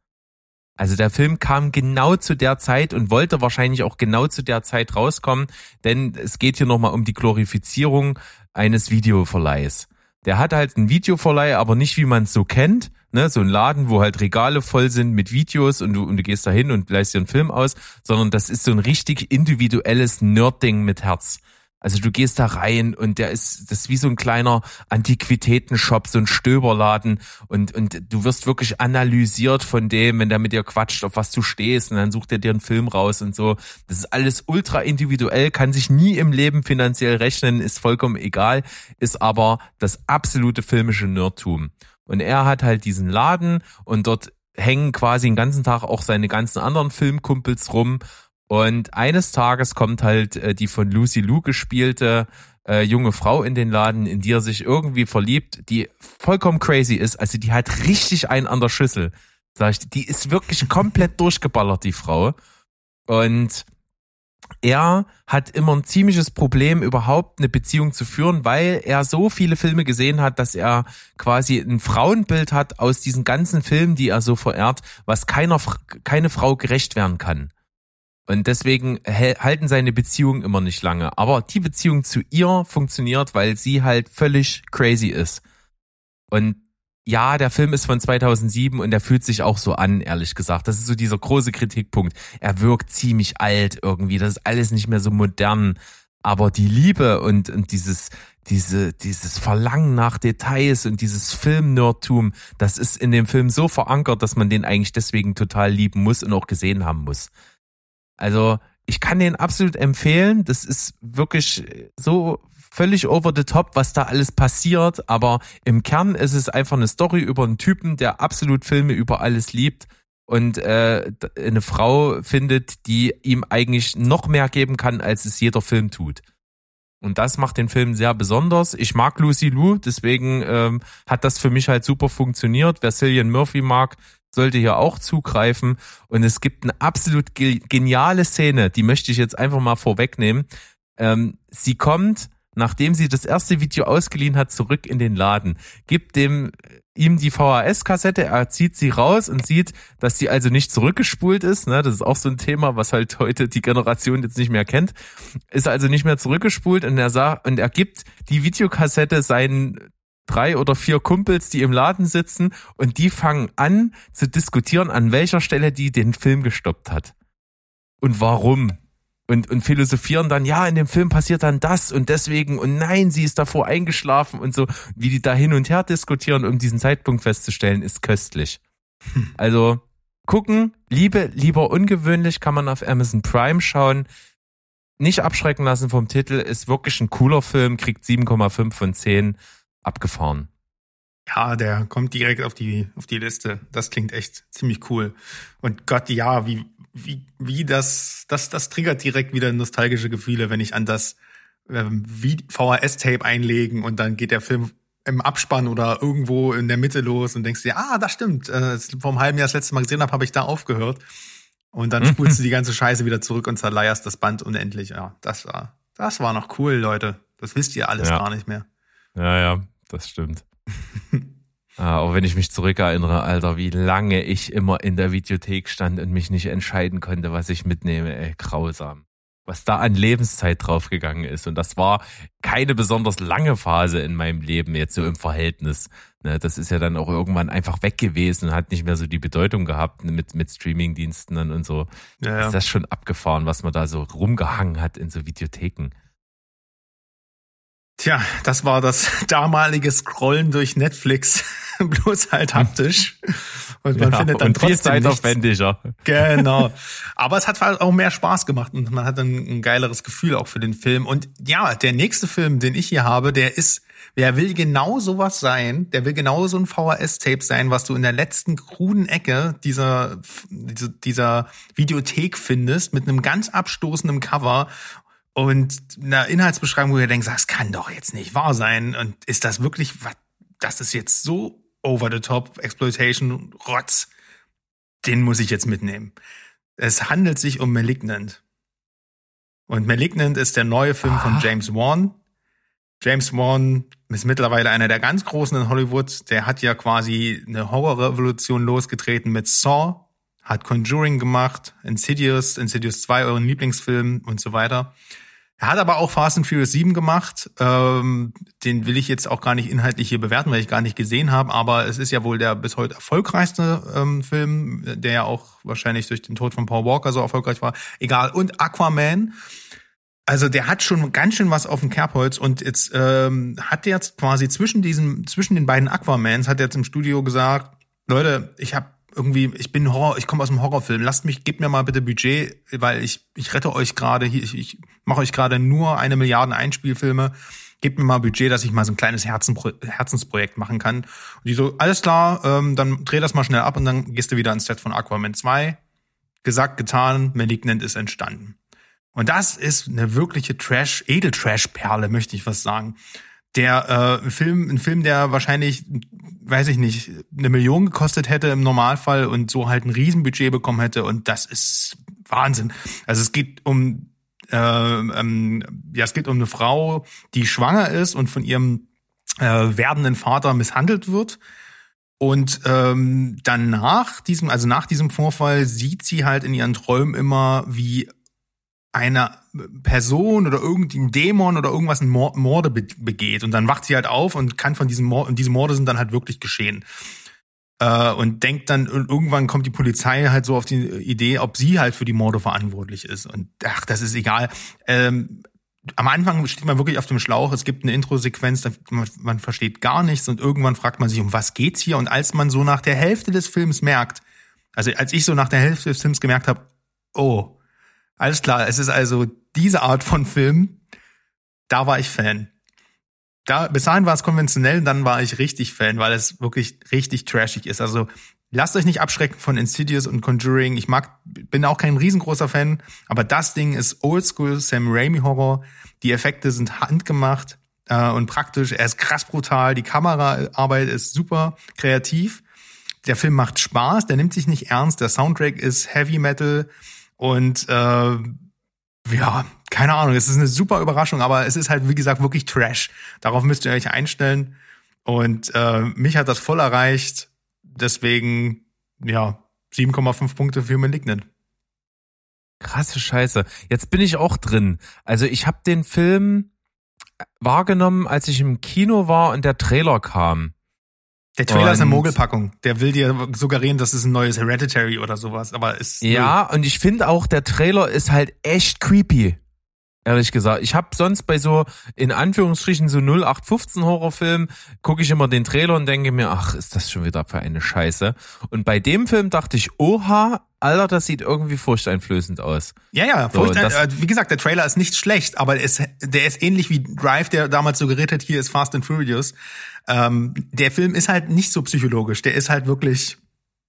Also der Film kam genau zu der Zeit und wollte wahrscheinlich auch genau zu der Zeit rauskommen, denn es geht hier nochmal um die Glorifizierung eines Videoverleihs. Der hat halt einen Videoverleih, aber nicht wie man es so kennt, ne, so ein Laden, wo halt Regale voll sind mit Videos und du, und du gehst da hin und leist dir einen Film aus, sondern das ist so ein richtig individuelles Nerdding mit Herz. Also du gehst da rein und der ist, das ist wie so ein kleiner Antiquitätenshop, so ein Stöberladen und, und du wirst wirklich analysiert von dem, wenn der mit dir quatscht, auf was du stehst und dann sucht er dir einen Film raus und so. Das ist alles ultra individuell, kann sich nie im Leben finanziell rechnen, ist vollkommen egal, ist aber das absolute filmische Nerdtum. Und er hat halt diesen Laden und dort hängen quasi den ganzen Tag auch seine ganzen anderen Filmkumpels rum und eines Tages kommt halt äh, die von Lucy Lou gespielte äh, junge Frau in den Laden, in die er sich irgendwie verliebt, die vollkommen crazy ist. Also die hat richtig einen an der Schüssel. Sag ich, die ist wirklich komplett durchgeballert, die Frau. Und er hat immer ein ziemliches Problem, überhaupt eine Beziehung zu führen, weil er so viele Filme gesehen hat, dass er quasi ein Frauenbild hat aus diesen ganzen Filmen, die er so verehrt, was keiner, keine Frau gerecht werden kann. Und deswegen halten seine Beziehungen immer nicht lange. Aber die Beziehung zu ihr funktioniert, weil sie halt völlig crazy ist. Und ja, der Film ist von 2007 und er fühlt sich auch so an, ehrlich gesagt. Das ist so dieser große Kritikpunkt. Er wirkt ziemlich alt irgendwie. Das ist alles nicht mehr so modern. Aber die Liebe und, und dieses, diese, dieses Verlangen nach Details und dieses Film-Nerdtum, das ist in dem Film so verankert, dass man den eigentlich deswegen total lieben muss und auch gesehen haben muss. Also ich kann den absolut empfehlen. Das ist wirklich so völlig over the top, was da alles passiert. Aber im Kern ist es einfach eine Story über einen Typen, der absolut Filme über alles liebt und äh, eine Frau findet, die ihm eigentlich noch mehr geben kann, als es jeder Film tut. Und das macht den Film sehr besonders. Ich mag Lucy Lou, deswegen ähm, hat das für mich halt super funktioniert. Wer Cillian Murphy mag, sollte hier auch zugreifen. Und es gibt eine absolut geniale Szene, die möchte ich jetzt einfach mal vorwegnehmen. Ähm, sie kommt, nachdem sie das erste Video ausgeliehen hat, zurück in den Laden, gibt dem ihm die VHS-Kassette, er zieht sie raus und sieht, dass sie also nicht zurückgespult ist. Ne? Das ist auch so ein Thema, was halt heute die Generation jetzt nicht mehr kennt. Ist also nicht mehr zurückgespult und er sagt, und er gibt die Videokassette seinen drei oder vier Kumpels, die im Laden sitzen und die fangen an zu diskutieren, an welcher Stelle die den Film gestoppt hat. Und warum? Und, und philosophieren dann, ja, in dem Film passiert dann das und deswegen und nein, sie ist davor eingeschlafen und so. Wie die da hin und her diskutieren, um diesen Zeitpunkt festzustellen, ist köstlich. Hm. Also gucken, Liebe, lieber ungewöhnlich, kann man auf Amazon Prime schauen. Nicht abschrecken lassen vom Titel, ist wirklich ein cooler Film, kriegt 7,5 von 10 abgefahren. Ja, der kommt direkt auf die, auf die Liste. Das klingt echt ziemlich cool. Und Gott, ja, wie, wie, wie das, das, das triggert direkt wieder nostalgische Gefühle, wenn ich an das ähm, VHS-Tape einlegen und dann geht der Film im Abspann oder irgendwo in der Mitte los und denkst dir, ah, das stimmt. Äh, vor einem halben Jahr das letzte Mal gesehen habe, habe ich da aufgehört. Und dann spulst du die ganze Scheiße wieder zurück und zerleierst das Band unendlich. Ja, das war, das war noch cool, Leute. Das wisst ihr alles ja. gar nicht mehr. Ja, ja, das stimmt. (laughs) ah, auch wenn ich mich zurückerinnere, Alter, wie lange ich immer in der Videothek stand und mich nicht entscheiden konnte, was ich mitnehme, ey, grausam. Was da an Lebenszeit draufgegangen ist. Und das war keine besonders lange Phase in meinem Leben, jetzt so im Verhältnis. Ne, das ist ja dann auch irgendwann einfach weg gewesen und hat nicht mehr so die Bedeutung gehabt mit, mit Streamingdiensten und so. Ja, ja. Ist das schon abgefahren, was man da so rumgehangen hat in so Videotheken. Tja, das war das damalige Scrollen durch Netflix, (laughs) bloß halt haptisch. Und man ja, findet dann und trotzdem viel zeitaufwendiger. Genau. (laughs) Aber es hat halt auch mehr Spaß gemacht und man hat dann ein geileres Gefühl auch für den Film. Und ja, der nächste Film, den ich hier habe, der ist, wer will genau sowas sein, der will genau so ein VHS-Tape sein, was du in der letzten kruden Ecke dieser, dieser Videothek findest, mit einem ganz abstoßenden Cover und einer Inhaltsbeschreibung, wo du denkst, das kann doch jetzt nicht wahr sein. Und ist das wirklich, das ist jetzt so over the top Exploitation Rotz, den muss ich jetzt mitnehmen. Es handelt sich um Malignant. Und Malignant ist der neue Film ah. von James Wan. James Wan ist mittlerweile einer der ganz Großen in Hollywood. Der hat ja quasi eine Horrorrevolution losgetreten mit Saw, hat Conjuring gemacht, Insidious, Insidious 2, euren Lieblingsfilm und so weiter. Er hat aber auch Fast and Furious 7 gemacht. Ähm, den will ich jetzt auch gar nicht inhaltlich hier bewerten, weil ich gar nicht gesehen habe. Aber es ist ja wohl der bis heute erfolgreichste ähm, Film, der ja auch wahrscheinlich durch den Tod von Paul Walker so erfolgreich war. Egal. Und Aquaman. Also der hat schon ganz schön was auf dem Kerbholz und jetzt ähm, hat jetzt quasi zwischen diesem zwischen den beiden Aquamans hat er jetzt im Studio gesagt, Leute, ich habe irgendwie, ich bin Horror, ich komme aus dem Horrorfilm. Lasst mich, gebt mir mal bitte Budget, weil ich, ich rette euch gerade hier, ich, ich mache euch gerade nur eine Milliarden Einspielfilme. Gebt mir mal Budget, dass ich mal so ein kleines Herzenpro Herzensprojekt machen kann. Und die so, alles klar, ähm, dann dreh das mal schnell ab und dann gehst du wieder ins Set von Aquaman 2. Gesagt, getan, Malignant ist entstanden. Und das ist eine wirkliche Trash, Edeltrash-Perle, möchte ich was sagen der äh, Film, ein Film, der wahrscheinlich, weiß ich nicht, eine Million gekostet hätte im Normalfall und so halt ein Riesenbudget bekommen hätte und das ist Wahnsinn. Also es geht um äh, ähm, ja, es geht um eine Frau, die schwanger ist und von ihrem äh, werdenden Vater misshandelt wird. Und ähm, dann nach diesem, also nach diesem Vorfall sieht sie halt in ihren Träumen immer, wie eine Person oder irgendein Dämon oder irgendwas ein Morde begeht und dann wacht sie halt auf und kann von diesem Mord und diese Morde sind dann halt wirklich geschehen äh, und denkt dann und irgendwann kommt die Polizei halt so auf die Idee, ob sie halt für die Morde verantwortlich ist und ach, das ist egal. Ähm, am Anfang steht man wirklich auf dem Schlauch. Es gibt eine Intro-Sequenz, man, man versteht gar nichts und irgendwann fragt man sich, um was geht's hier? Und als man so nach der Hälfte des Films merkt, also als ich so nach der Hälfte des Films gemerkt habe, oh, alles klar, es ist also diese Art von Film, da war ich Fan. Da, bis dahin war es konventionell, dann war ich richtig Fan, weil es wirklich richtig trashig ist. Also lasst euch nicht abschrecken von Insidious und Conjuring. Ich mag, bin auch kein riesengroßer Fan, aber das Ding ist Oldschool Sam Raimi Horror. Die Effekte sind handgemacht äh, und praktisch. Er ist krass brutal. Die Kameraarbeit ist super kreativ. Der Film macht Spaß. Der nimmt sich nicht ernst. Der Soundtrack ist Heavy Metal. Und äh, ja, keine Ahnung, es ist eine super Überraschung, aber es ist halt, wie gesagt, wirklich Trash. Darauf müsst ihr euch einstellen. Und äh, mich hat das voll erreicht. Deswegen, ja, 7,5 Punkte für Malignant. Krasse Scheiße. Jetzt bin ich auch drin. Also ich habe den Film wahrgenommen, als ich im Kino war und der Trailer kam. Der Trailer und ist eine Mogelpackung. Der will dir suggerieren, das ist ein neues Hereditary oder sowas, aber ist. Ja, und ich finde auch, der Trailer ist halt echt creepy. Ehrlich gesagt. Ich habe sonst bei so, in Anführungsstrichen, so 0815 Horrorfilm, gucke ich immer den Trailer und denke mir, ach, ist das schon wieder für eine Scheiße. Und bei dem Film dachte ich, oha, Alter, das sieht irgendwie furchteinflößend aus. Ja, ja, so, furcht, äh, wie gesagt, der Trailer ist nicht schlecht, aber ist, der ist ähnlich wie Drive, der damals suggeriert hat, hier ist Fast and Furious. Ähm, der Film ist halt nicht so psychologisch, der ist halt wirklich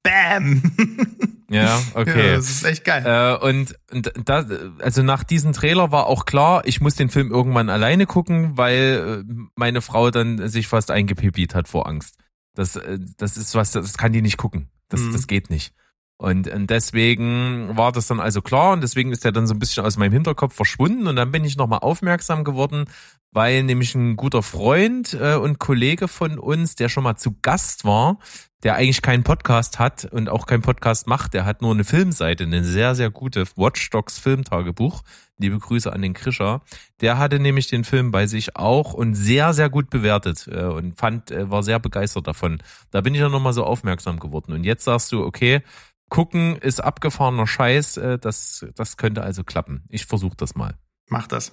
Bam! (laughs) Ja, okay. Ja, das ist echt geil. Äh, und und da, also nach diesem Trailer war auch klar, ich muss den Film irgendwann alleine gucken, weil äh, meine Frau dann sich fast eingepipiert hat vor Angst. Das, äh, das ist was, das kann die nicht gucken. Das, mhm. das geht nicht. Und, und deswegen war das dann also klar und deswegen ist er dann so ein bisschen aus meinem Hinterkopf verschwunden und dann bin ich nochmal aufmerksam geworden, weil nämlich ein guter Freund äh, und Kollege von uns, der schon mal zu Gast war, der eigentlich keinen Podcast hat und auch keinen Podcast macht, der hat nur eine Filmseite, eine sehr, sehr gute Watchdogs Filmtagebuch. Liebe Grüße an den Krischer. Der hatte nämlich den Film bei sich auch und sehr, sehr gut bewertet äh, und fand, äh, war sehr begeistert davon. Da bin ich dann nochmal so aufmerksam geworden. Und jetzt sagst du, okay, gucken ist abgefahrener Scheiß, äh, das, das könnte also klappen. Ich versuche das mal. Mach das.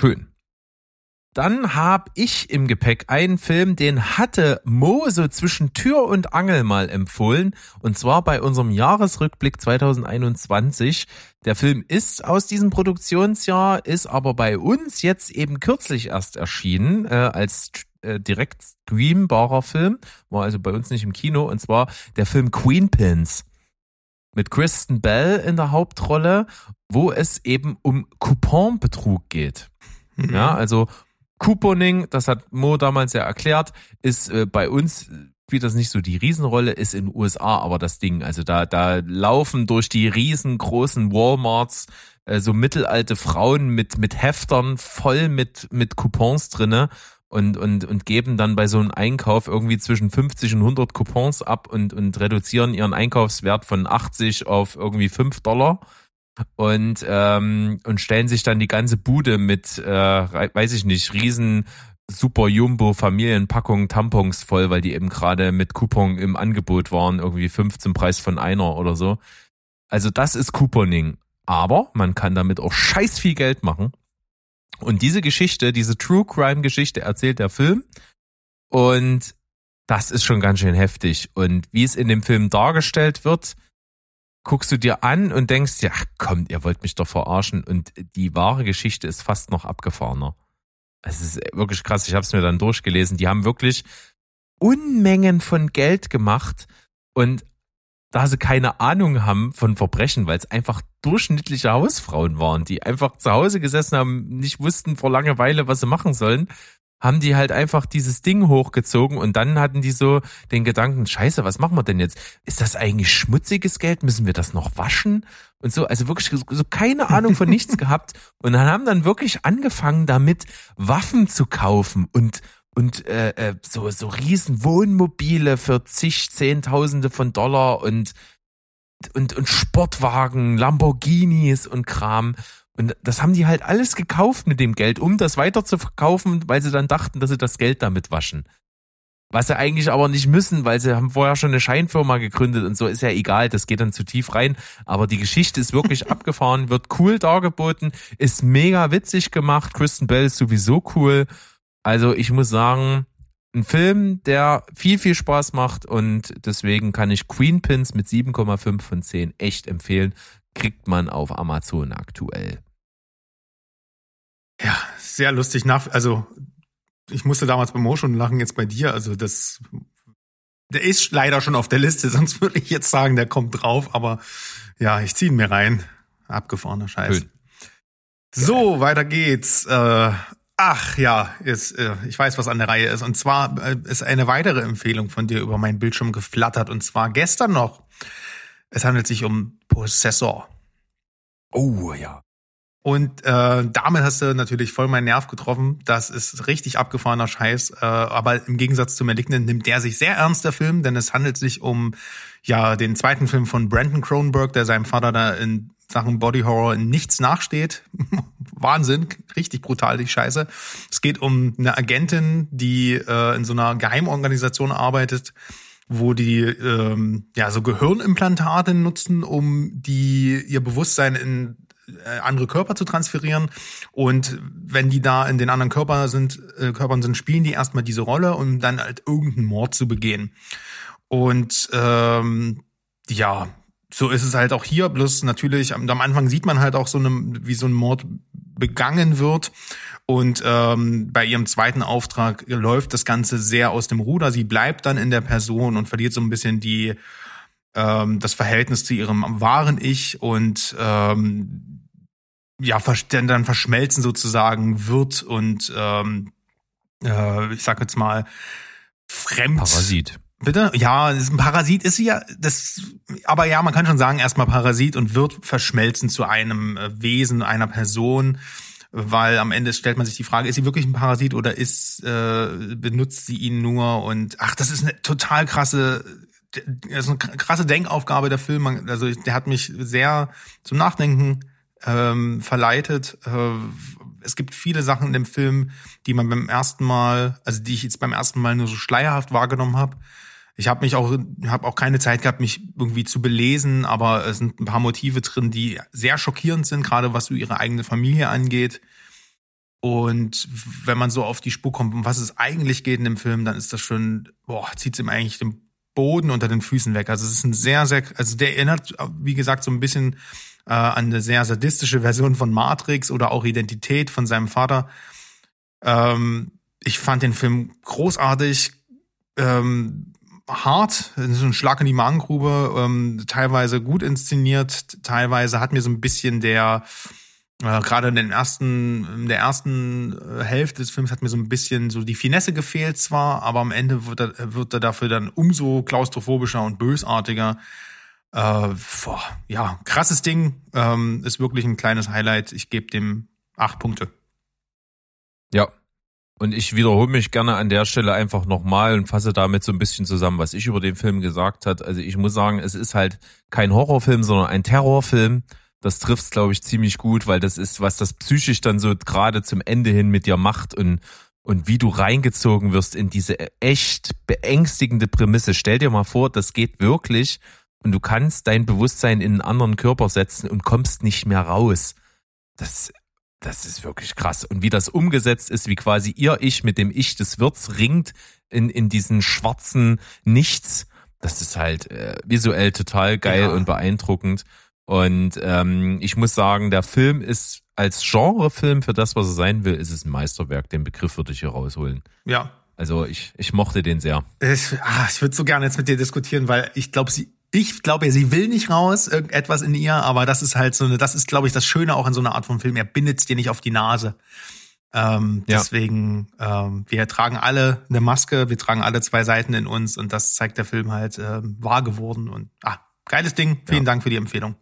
Schön. dann habe ich im Gepäck einen Film, den hatte Mo so zwischen Tür und Angel mal empfohlen. Und zwar bei unserem Jahresrückblick 2021. Der Film ist aus diesem Produktionsjahr, ist aber bei uns jetzt eben kürzlich erst erschienen, äh, als äh, direkt streambarer Film. War also bei uns nicht im Kino. Und zwar der Film Queen Pins mit Kristen Bell in der Hauptrolle, wo es eben um Couponbetrug geht. Mhm. Ja, also Couponing, das hat Mo damals ja erklärt, ist äh, bei uns spielt das nicht so die Riesenrolle, ist in den USA aber das Ding. Also da, da laufen durch die riesengroßen Walmarts äh, so mittelalte Frauen mit, mit Heftern voll mit, mit Coupons drinne und, und, und geben dann bei so einem Einkauf irgendwie zwischen 50 und 100 Coupons ab und, und reduzieren ihren Einkaufswert von 80 auf irgendwie 5 Dollar und ähm, und stellen sich dann die ganze Bude mit, äh, weiß ich nicht, riesen Super Jumbo Familienpackungen Tampons voll, weil die eben gerade mit Coupon im Angebot waren, irgendwie 15 Preis von einer oder so. Also das ist Couponing. Aber man kann damit auch scheiß viel Geld machen. Und diese Geschichte, diese True Crime Geschichte erzählt der Film. Und das ist schon ganz schön heftig. Und wie es in dem Film dargestellt wird, guckst du dir an und denkst, ja, komm, ihr wollt mich doch verarschen. Und die wahre Geschichte ist fast noch abgefahrener. Es ist wirklich krass. Ich habe es mir dann durchgelesen. Die haben wirklich Unmengen von Geld gemacht und da sie keine Ahnung haben von Verbrechen, weil es einfach durchschnittliche Hausfrauen waren, die einfach zu Hause gesessen haben, nicht wussten vor Langeweile, was sie machen sollen, haben die halt einfach dieses Ding hochgezogen und dann hatten die so den Gedanken, scheiße, was machen wir denn jetzt? Ist das eigentlich schmutziges Geld? Müssen wir das noch waschen? Und so, also wirklich so keine Ahnung von nichts (laughs) gehabt. Und dann haben dann wirklich angefangen damit, Waffen zu kaufen und und äh, äh, so so riesen Wohnmobile für zig Zehntausende von Dollar und und und Sportwagen, Lamborghinis und Kram und das haben die halt alles gekauft mit dem Geld, um das weiter zu verkaufen, weil sie dann dachten, dass sie das Geld damit waschen. Was sie eigentlich aber nicht müssen, weil sie haben vorher schon eine Scheinfirma gegründet und so ist ja egal, das geht dann zu tief rein. Aber die Geschichte ist wirklich (laughs) abgefahren, wird cool dargeboten, ist mega witzig gemacht. Kristen Bell ist sowieso cool. Also ich muss sagen, ein Film, der viel, viel Spaß macht und deswegen kann ich Queen Pins mit 7,5 von 10 echt empfehlen. Kriegt man auf Amazon aktuell. Ja, sehr lustig nach, also ich musste damals bei Mo schon lachen, jetzt bei dir, also das, der ist leider schon auf der Liste, (laughs) sonst würde ich jetzt sagen, der kommt drauf, aber ja, ich ziehe ihn mir rein. Abgefahrener Scheiß. Schön. So, weiter geht's. Äh, ach ja, ist, äh, ich weiß, was an der Reihe ist. Und zwar äh, ist eine weitere Empfehlung von dir über meinen Bildschirm geflattert. Und zwar gestern noch. Es handelt sich um Possessor. Oh ja. Und äh, damit hast du natürlich voll meinen Nerv getroffen. Das ist richtig abgefahrener Scheiß. Äh, aber im Gegensatz zu Malignant nimmt der sich sehr ernst, der Film, denn es handelt sich um ja den zweiten Film von Brandon Cronenberg, der seinem Vater da in Sachen Body Horror nichts nachsteht. (laughs) Wahnsinn, richtig brutal die Scheiße. Es geht um eine Agentin, die äh, in so einer Geheimorganisation arbeitet, wo die ähm, ja so Gehirnimplantate nutzen, um die ihr Bewusstsein in äh, andere Körper zu transferieren. Und wenn die da in den anderen Körper sind, äh, Körpern sind, spielen die erstmal diese Rolle, um dann halt irgendeinen Mord zu begehen. Und ähm, ja, so ist es halt auch hier. Bloß natürlich, am Anfang sieht man halt auch so eine, wie so ein Mord begangen wird. Und ähm, bei ihrem zweiten Auftrag läuft das Ganze sehr aus dem Ruder. Sie bleibt dann in der Person und verliert so ein bisschen die ähm, das Verhältnis zu ihrem wahren Ich und ähm, ja, dann verschmelzen sozusagen wird und ähm, äh, ich sag jetzt mal fremd. Parasit. Bitte? Ja, ein Parasit ist sie ja, das, aber ja, man kann schon sagen, erstmal Parasit und wird verschmelzen zu einem äh, Wesen, einer Person, weil am Ende stellt man sich die Frage, ist sie wirklich ein Parasit oder ist, äh, benutzt sie ihn nur und ach, das ist eine total krasse das ist eine krasse Denkaufgabe der Film. Also der hat mich sehr zum Nachdenken ähm, verleitet. Äh, es gibt viele Sachen in dem Film, die man beim ersten Mal, also die ich jetzt beim ersten Mal nur so schleierhaft wahrgenommen habe. Ich habe mich auch, habe auch keine Zeit gehabt, mich irgendwie zu belesen, aber es sind ein paar Motive drin, die sehr schockierend sind, gerade was so ihre eigene Familie angeht. Und wenn man so auf die Spur kommt, um was es eigentlich geht in dem Film, dann ist das schon, boah, zieht es ihm eigentlich den Boden unter den Füßen weg. Also es ist ein sehr, sehr, also der erinnert, wie gesagt, so ein bisschen äh, an eine sehr sadistische Version von Matrix oder auch Identität von seinem Vater. Ähm, ich fand den Film großartig, ähm, hart, so ein Schlag in die Magengrube, ähm, teilweise gut inszeniert, teilweise hat mir so ein bisschen der äh, gerade in den ersten, in der ersten äh, Hälfte des Films hat mir so ein bisschen so die Finesse gefehlt zwar, aber am Ende wird er, wird er dafür dann umso klaustrophobischer und bösartiger. Äh, boah, ja, krasses Ding. Ähm, ist wirklich ein kleines Highlight. Ich gebe dem acht Punkte. Ja. Und ich wiederhole mich gerne an der Stelle einfach nochmal und fasse damit so ein bisschen zusammen, was ich über den Film gesagt hat. Also ich muss sagen, es ist halt kein Horrorfilm, sondern ein Terrorfilm das trifft's, glaube ich, ziemlich gut, weil das ist, was das psychisch dann so gerade zum Ende hin mit dir macht und, und wie du reingezogen wirst in diese echt beängstigende Prämisse. Stell dir mal vor, das geht wirklich und du kannst dein Bewusstsein in einen anderen Körper setzen und kommst nicht mehr raus. Das, das ist wirklich krass. Und wie das umgesetzt ist, wie quasi ihr Ich mit dem Ich des Wirts ringt in, in diesen schwarzen Nichts. Das ist halt äh, visuell total geil ja. und beeindruckend. Und ähm, ich muss sagen, der Film ist als Genrefilm für das, was er sein will, ist es ein Meisterwerk. Den Begriff würde ich hier rausholen. Ja. Also ich, ich mochte den sehr. Ich, ah, ich würde so gerne jetzt mit dir diskutieren, weil ich glaube, sie, ich glaube, sie will nicht raus, irgendetwas in ihr, aber das ist halt so eine, das ist, glaube ich, das Schöne auch in so einer Art von Film. Er bindet es dir nicht auf die Nase. Ähm, ja. Deswegen, ähm, wir tragen alle eine Maske, wir tragen alle zwei Seiten in uns und das zeigt der Film halt ähm, wahr geworden. Und ah, geiles Ding. Vielen ja. Dank für die Empfehlung.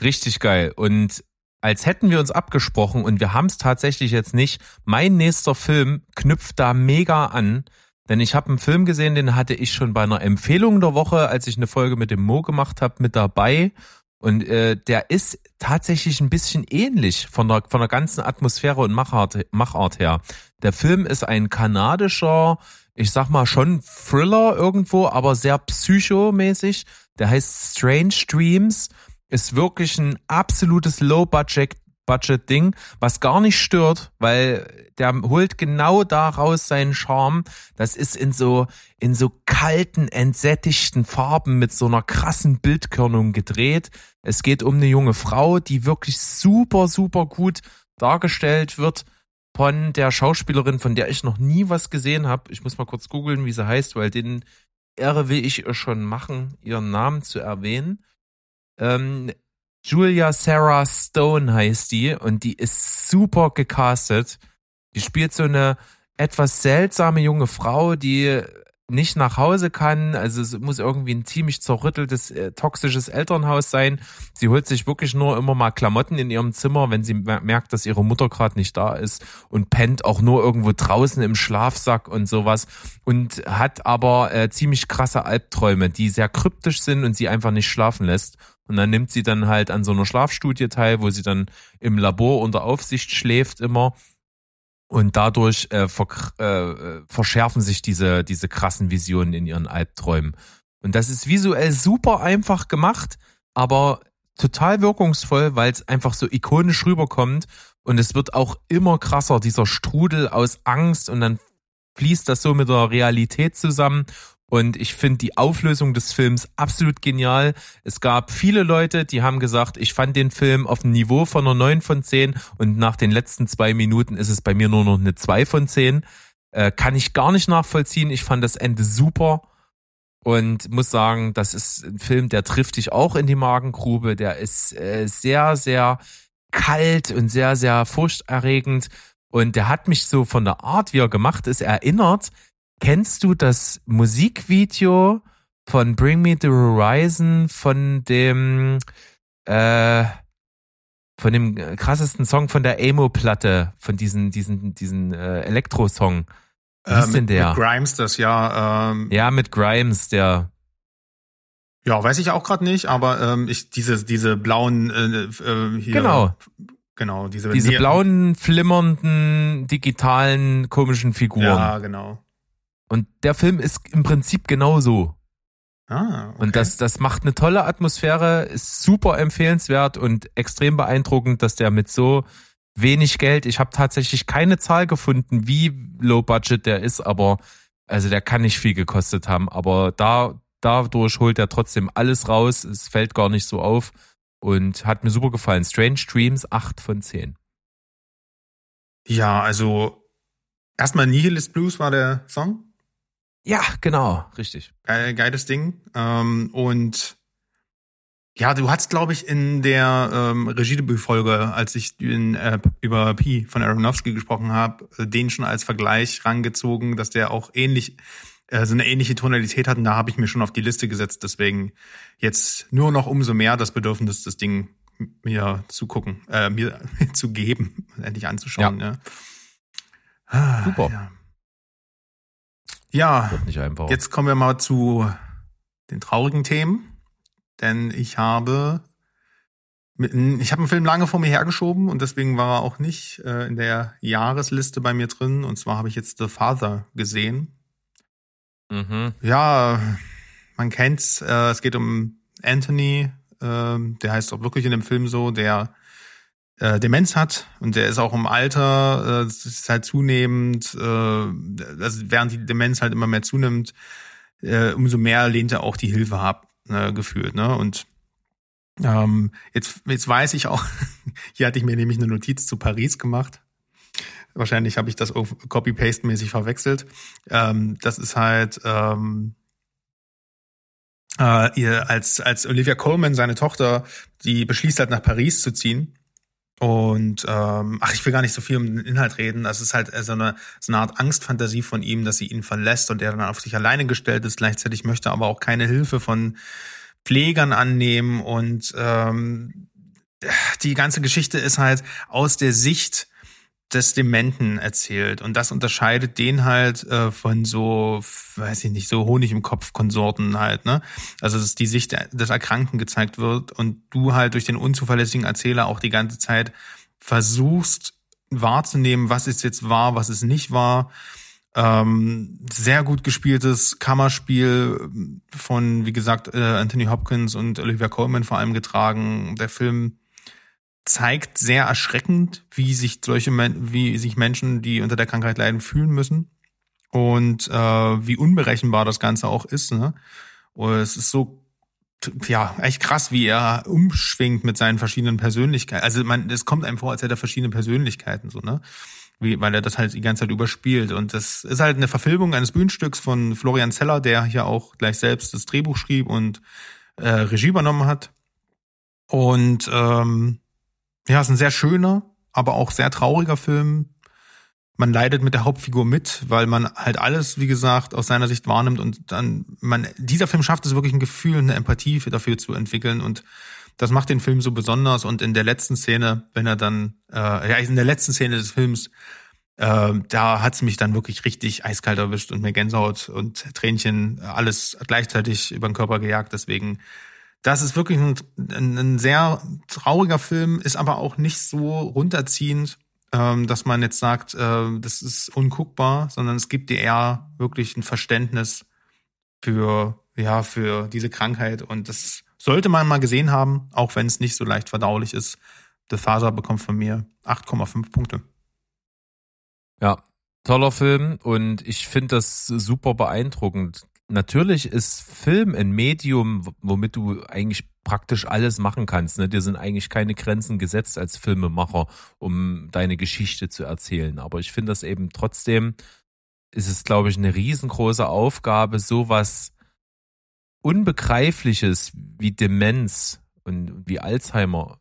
Richtig geil. Und als hätten wir uns abgesprochen und wir haben es tatsächlich jetzt nicht. Mein nächster Film knüpft da mega an. Denn ich habe einen Film gesehen, den hatte ich schon bei einer Empfehlung der Woche, als ich eine Folge mit dem Mo gemacht habe, mit dabei. Und äh, der ist tatsächlich ein bisschen ähnlich von der, von der ganzen Atmosphäre und Machart, Machart her. Der Film ist ein kanadischer, ich sag mal schon Thriller irgendwo, aber sehr psychomäßig. Der heißt Strange Dreams ist wirklich ein absolutes Low-Budget Budget Ding, was gar nicht stört, weil der holt genau daraus seinen Charme. Das ist in so in so kalten, entsättigten Farben mit so einer krassen Bildkörnung gedreht. Es geht um eine junge Frau, die wirklich super super gut dargestellt wird von der Schauspielerin, von der ich noch nie was gesehen habe. Ich muss mal kurz googeln, wie sie heißt, weil den Ehre will ich schon machen, ihren Namen zu erwähnen. Ähm, Julia Sarah Stone heißt die und die ist super gecastet. Die spielt so eine etwas seltsame junge Frau, die nicht nach Hause kann. Also es muss irgendwie ein ziemlich zerrütteltes, äh, toxisches Elternhaus sein. Sie holt sich wirklich nur immer mal Klamotten in ihrem Zimmer, wenn sie merkt, dass ihre Mutter gerade nicht da ist und pennt auch nur irgendwo draußen im Schlafsack und sowas und hat aber äh, ziemlich krasse Albträume, die sehr kryptisch sind und sie einfach nicht schlafen lässt. Und dann nimmt sie dann halt an so einer Schlafstudie teil, wo sie dann im Labor unter Aufsicht schläft immer und dadurch äh, ver äh, verschärfen sich diese, diese krassen Visionen in ihren Albträumen. Und das ist visuell super einfach gemacht, aber total wirkungsvoll, weil es einfach so ikonisch rüberkommt. Und es wird auch immer krasser, dieser Strudel aus Angst und dann fließt das so mit der Realität zusammen. Und ich finde die Auflösung des Films absolut genial. Es gab viele Leute, die haben gesagt, ich fand den Film auf dem Niveau von einer 9 von 10 und nach den letzten zwei Minuten ist es bei mir nur noch eine 2 von 10. Äh, kann ich gar nicht nachvollziehen. Ich fand das Ende super und muss sagen, das ist ein Film, der trifft dich auch in die Magengrube. Der ist äh, sehr, sehr kalt und sehr, sehr furchterregend. Und der hat mich so von der Art, wie er gemacht ist, erinnert Kennst du das Musikvideo von Bring Me the Horizon von dem äh, von dem krassesten Song von der Emo-Platte, von diesen, diesen, diesen äh, Elektro-Song. Wie ist äh, denn der? Mit Grimes, das ja. Ähm, ja, mit Grimes, der. Ja, weiß ich auch gerade nicht, aber ähm, ich diese diese blauen äh, äh, hier, genau genau diese diese blauen flimmernden digitalen komischen Figuren. Ja, genau. Und der Film ist im Prinzip genauso. Ah, okay. Und das, das macht eine tolle Atmosphäre, ist super empfehlenswert und extrem beeindruckend, dass der mit so wenig Geld. Ich habe tatsächlich keine Zahl gefunden, wie low budget der ist, aber also der kann nicht viel gekostet haben. Aber da dadurch holt er trotzdem alles raus. Es fällt gar nicht so auf und hat mir super gefallen. Strange Dreams 8 von 10. Ja, also erstmal Nihilist Blues war der Song. Ja, genau, richtig. Geil, geiles Ding. Ähm, und ja, du hast, glaube ich, in der ähm, Regiedebütfolge, als ich in, äh, über Pi von Aronofsky gesprochen habe, äh, den schon als Vergleich rangezogen, dass der auch ähnlich äh, so eine ähnliche Tonalität hat. Und da habe ich mir schon auf die Liste gesetzt. Deswegen jetzt nur noch umso mehr das Bedürfnis, das Ding mir zu gucken, äh, mir (laughs) zu geben, endlich anzuschauen. Ja. ja. Ah, Super. Ja. Ja, jetzt kommen wir mal zu den traurigen Themen, denn ich habe ich habe einen Film lange vor mir hergeschoben und deswegen war er auch nicht äh, in der Jahresliste bei mir drin. Und zwar habe ich jetzt The Father gesehen. Mhm. Ja, man kennt's. Äh, es geht um Anthony, äh, der heißt auch wirklich in dem Film so, der äh, Demenz hat und der ist auch im Alter, äh, ist halt zunehmend, äh, also während die Demenz halt immer mehr zunimmt, äh, umso mehr lehnt er auch die Hilfe ab, äh, gefühlt. Ne? Und ähm, jetzt, jetzt weiß ich auch, (laughs) hier hatte ich mir nämlich eine Notiz zu Paris gemacht. Wahrscheinlich habe ich das Copy-Paste-mäßig verwechselt. Ähm, das ist halt ähm, äh, ihr als als Olivia Coleman, seine Tochter, die beschließt halt nach Paris zu ziehen und ähm, ach, ich will gar nicht so viel um den Inhalt reden. Das ist halt so eine, so eine Art Angstfantasie von ihm, dass sie ihn verlässt und er dann auf sich alleine gestellt ist. Gleichzeitig möchte aber auch keine Hilfe von Pflegern annehmen. Und ähm, die ganze Geschichte ist halt aus der Sicht des Dementen erzählt. Und das unterscheidet den halt äh, von so, weiß ich nicht, so Honig im Kopf Konsorten halt, ne? Also dass die Sicht des Erkrankten gezeigt wird und du halt durch den unzuverlässigen Erzähler auch die ganze Zeit versuchst wahrzunehmen, was ist jetzt wahr, was ist nicht wahr. Ähm, sehr gut gespieltes Kammerspiel von, wie gesagt, äh, Anthony Hopkins und Olivia Colman vor allem getragen. Der Film zeigt sehr erschreckend, wie sich solche wie sich Menschen, die unter der Krankheit leiden, fühlen müssen und äh, wie unberechenbar das Ganze auch ist. Ne? Und es ist so ja echt krass, wie er umschwingt mit seinen verschiedenen Persönlichkeiten. Also man, es kommt einem vor, als hätte er verschiedene Persönlichkeiten so ne. Wie, weil er das halt die ganze Zeit überspielt. Und das ist halt eine Verfilmung eines Bühnenstücks von Florian Zeller, der hier auch gleich selbst das Drehbuch schrieb und äh, Regie übernommen hat. Und ähm, ja, es ist ein sehr schöner, aber auch sehr trauriger Film. Man leidet mit der Hauptfigur mit, weil man halt alles, wie gesagt, aus seiner Sicht wahrnimmt und dann man dieser Film schafft es wirklich ein Gefühl, eine Empathie dafür zu entwickeln und das macht den Film so besonders und in der letzten Szene, wenn er dann äh, ja in der letzten Szene des Films äh, da hat's mich dann wirklich richtig eiskalt erwischt und mir Gänsehaut und Tränchen alles gleichzeitig über den Körper gejagt. Deswegen das ist wirklich ein, ein, sehr trauriger Film, ist aber auch nicht so runterziehend, ähm, dass man jetzt sagt, äh, das ist unguckbar, sondern es gibt dir eher wirklich ein Verständnis für, ja, für diese Krankheit. Und das sollte man mal gesehen haben, auch wenn es nicht so leicht verdaulich ist. The Father bekommt von mir 8,5 Punkte. Ja, toller Film und ich finde das super beeindruckend natürlich ist Film ein Medium, womit du eigentlich praktisch alles machen kannst. Ne? Dir sind eigentlich keine Grenzen gesetzt als Filmemacher, um deine Geschichte zu erzählen. Aber ich finde das eben trotzdem, ist es, glaube ich, eine riesengroße Aufgabe, sowas Unbegreifliches wie Demenz und wie Alzheimer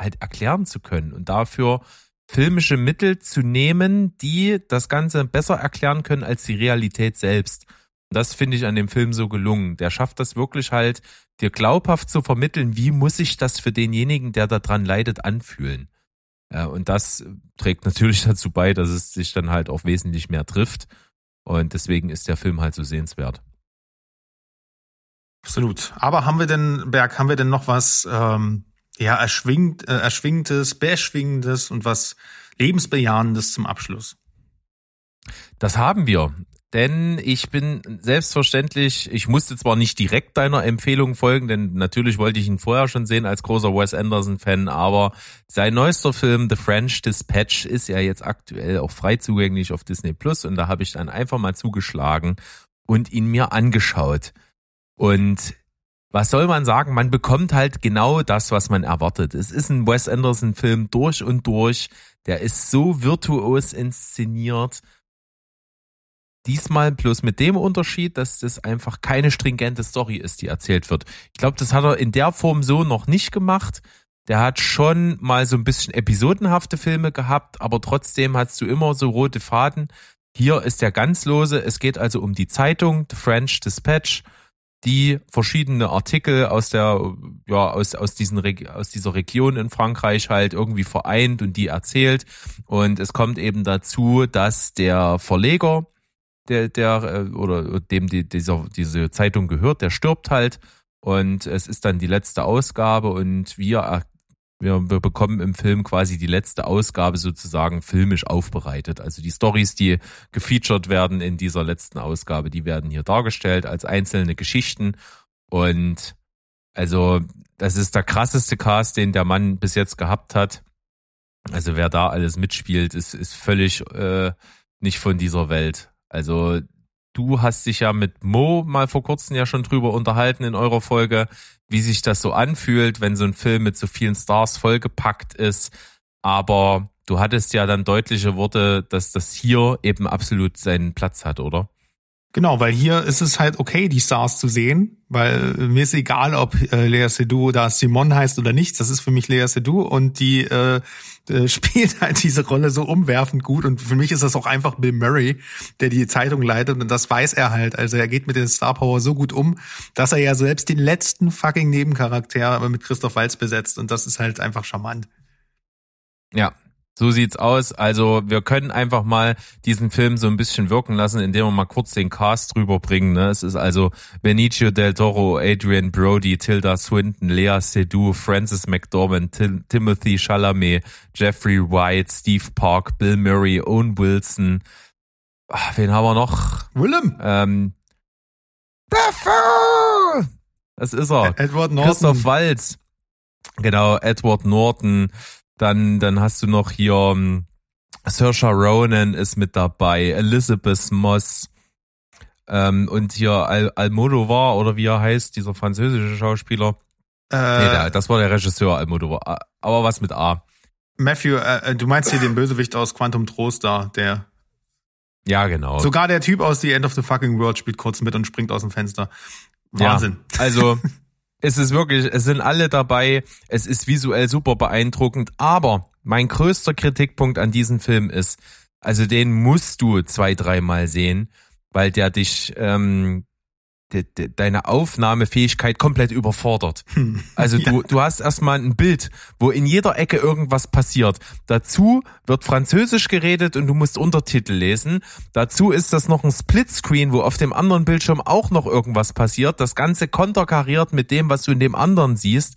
halt erklären zu können und dafür filmische Mittel zu nehmen, die das Ganze besser erklären können als die Realität selbst. Das finde ich an dem Film so gelungen. Der schafft das wirklich halt, dir glaubhaft zu vermitteln, wie muss sich das für denjenigen, der daran leidet, anfühlen. Und das trägt natürlich (laughs) dazu bei, dass es sich dann halt auch wesentlich mehr trifft. Und deswegen ist der Film halt so sehenswert. Absolut. Aber haben wir denn, Berg, haben wir denn noch was ähm, ja, erschwingt, äh, erschwingtes, beschwingendes und was lebensbejahendes zum Abschluss? Das haben wir. Denn ich bin selbstverständlich, ich musste zwar nicht direkt deiner Empfehlung folgen, denn natürlich wollte ich ihn vorher schon sehen als großer Wes Anderson-Fan, aber sein neuester Film The French Dispatch ist ja jetzt aktuell auch frei zugänglich auf Disney Plus und da habe ich dann einfach mal zugeschlagen und ihn mir angeschaut. Und was soll man sagen? Man bekommt halt genau das, was man erwartet. Es ist ein Wes Anderson-Film durch und durch. Der ist so virtuos inszeniert Diesmal bloß mit dem Unterschied, dass das einfach keine stringente Story ist, die erzählt wird. Ich glaube, das hat er in der Form so noch nicht gemacht. Der hat schon mal so ein bisschen episodenhafte Filme gehabt, aber trotzdem hast du immer so rote Faden. Hier ist der ganz lose. Es geht also um die Zeitung, The French Dispatch, die verschiedene Artikel aus der, ja, aus, aus diesen, aus dieser Region in Frankreich halt irgendwie vereint und die erzählt. Und es kommt eben dazu, dass der Verleger, der, der, äh, oder dem die, dieser, diese Zeitung gehört, der stirbt halt. Und es ist dann die letzte Ausgabe und wir, wir, wir bekommen im Film quasi die letzte Ausgabe sozusagen filmisch aufbereitet. Also die Stories, die gefeatured werden in dieser letzten Ausgabe, die werden hier dargestellt als einzelne Geschichten. Und also das ist der krasseste Cast, den der Mann bis jetzt gehabt hat. Also wer da alles mitspielt, ist, ist völlig äh, nicht von dieser Welt. Also du hast dich ja mit Mo mal vor kurzem ja schon drüber unterhalten in eurer Folge, wie sich das so anfühlt, wenn so ein Film mit so vielen Stars vollgepackt ist. Aber du hattest ja dann deutliche Worte, dass das hier eben absolut seinen Platz hat, oder? Genau, weil hier ist es halt okay, die Stars zu sehen, weil mir ist egal, ob äh, Lea Seydoux da Simon heißt oder nicht. Das ist für mich Lea Seydoux und die äh, äh, (laughs) spielt halt diese Rolle so umwerfend gut. Und für mich ist das auch einfach Bill Murray, der die Zeitung leitet und das weiß er halt. Also er geht mit den Star Power so gut um, dass er ja selbst den letzten fucking Nebencharakter mit Christoph Walz besetzt und das ist halt einfach charmant. Ja, so sieht's aus. Also wir können einfach mal diesen Film so ein bisschen wirken lassen, indem wir mal kurz den Cast drüber bringen. Ne? Es ist also Benicio del Toro, Adrian Brody, Tilda Swinton, Lea Seydoux, Francis McDormand, Tim Timothy Chalamet, Jeffrey White, Steve Park, Bill Murray, Owen Wilson. Ach, wen haben wir noch? Willem. Ähm, das ist er. Edward Norton. Christoph Waltz. Genau, Edward Norton. Dann, dann hast du noch hier um, ähm, Saoirse Ronan ist mit dabei, Elizabeth Moss ähm, und hier Al Almodovar oder wie er heißt, dieser französische Schauspieler. Äh, nee, der, das war der Regisseur Almodovar, aber was mit A. Matthew, äh, äh, du meinst hier den Bösewicht aus Quantum Trost da, der ja, genau. Sogar der Typ aus The End of the Fucking World spielt kurz mit und springt aus dem Fenster. Wahnsinn. Ja, also (laughs) es ist wirklich, es sind alle dabei, es ist visuell super beeindruckend, aber mein größter Kritikpunkt an diesem Film ist, also den musst du zwei, dreimal sehen, weil der dich ähm, de, de, deine Aufnahmefähigkeit komplett überfordert. Hm. Also (laughs) du, du hast erstmal ein Bild, wo in jeder Ecke irgendwas passiert. Dazu wird Französisch geredet und du musst Untertitel lesen. Dazu ist das noch ein Splitscreen, wo auf dem anderen Bildschirm auch noch irgendwas passiert. Das Ganze konterkariert mit dem, was du in dem anderen siehst.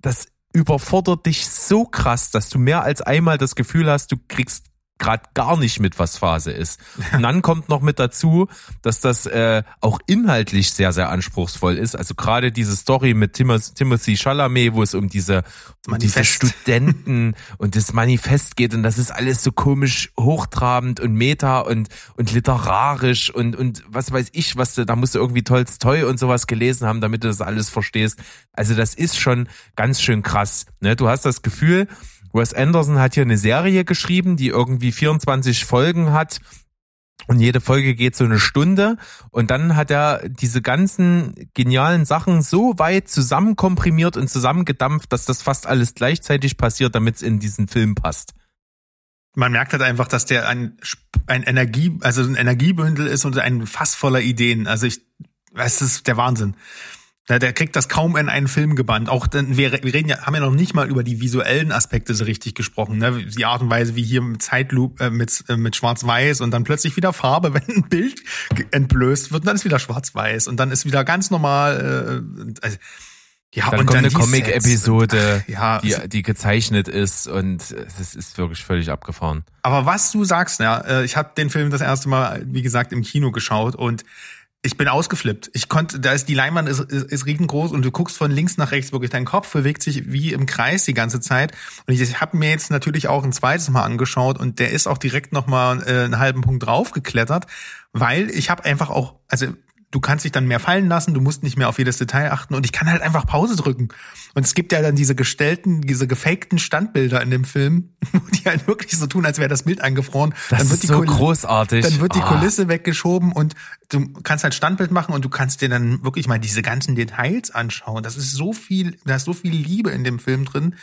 Das überfordert dich so krass, dass du mehr als einmal das Gefühl hast, du kriegst gerade gar nicht mit, was Phase ist. Und dann kommt noch mit dazu, dass das äh, auch inhaltlich sehr, sehr anspruchsvoll ist. Also gerade diese Story mit Timothy, Timothy Chalamet, wo es um diese, um diese Studenten (laughs) und das Manifest geht und das ist alles so komisch hochtrabend und meta und, und literarisch und, und was weiß ich, was du, da musst du irgendwie Tolstoi und sowas gelesen haben, damit du das alles verstehst. Also das ist schon ganz schön krass. Ne? Du hast das Gefühl, Wes Anderson hat hier eine Serie geschrieben, die irgendwie 24 Folgen hat. Und jede Folge geht so eine Stunde. Und dann hat er diese ganzen genialen Sachen so weit zusammenkomprimiert und zusammengedampft, dass das fast alles gleichzeitig passiert, damit es in diesen Film passt. Man merkt halt einfach, dass der ein, ein Energie, also ein Energiebündel ist und ein Fass voller Ideen. Also ich, es ist der Wahnsinn. Ja, der kriegt das kaum in einen Film gebannt. Auch denn wir, wir reden ja, haben ja noch nicht mal über die visuellen Aspekte so richtig gesprochen. Ne? Die Art und Weise, wie hier mit Zeitloop, äh, mit, äh, mit Schwarz-Weiß und dann plötzlich wieder Farbe, (laughs) wenn ein Bild entblößt wird, und dann ist wieder Schwarz-Weiß und dann ist wieder ganz normal. Äh, also, Ja, dann und kommt dann eine Comic-Episode, ja, die, die gezeichnet ist und es ist wirklich völlig abgefahren. Aber was du sagst, ja, äh, ich habe den Film das erste Mal, wie gesagt, im Kino geschaut und ich bin ausgeflippt. Ich konnte, da ist die Leinwand ist, ist, ist riesengroß und du guckst von links nach rechts wirklich. Dein Kopf bewegt sich wie im Kreis die ganze Zeit. Und ich habe mir jetzt natürlich auch ein zweites Mal angeschaut und der ist auch direkt noch mal äh, einen halben Punkt draufgeklettert, weil ich habe einfach auch, also du kannst dich dann mehr fallen lassen, du musst nicht mehr auf jedes Detail achten und ich kann halt einfach Pause drücken. Und es gibt ja dann diese gestellten, diese gefakten Standbilder in dem Film, (laughs) die halt wirklich so tun, als wäre das Bild eingefroren. Das dann wird ist die so Kulisse, großartig. Dann wird die ah. Kulisse weggeschoben und du kannst halt Standbild machen und du kannst dir dann wirklich mal diese ganzen Details anschauen. Das ist so viel, da ist so viel Liebe in dem Film drin.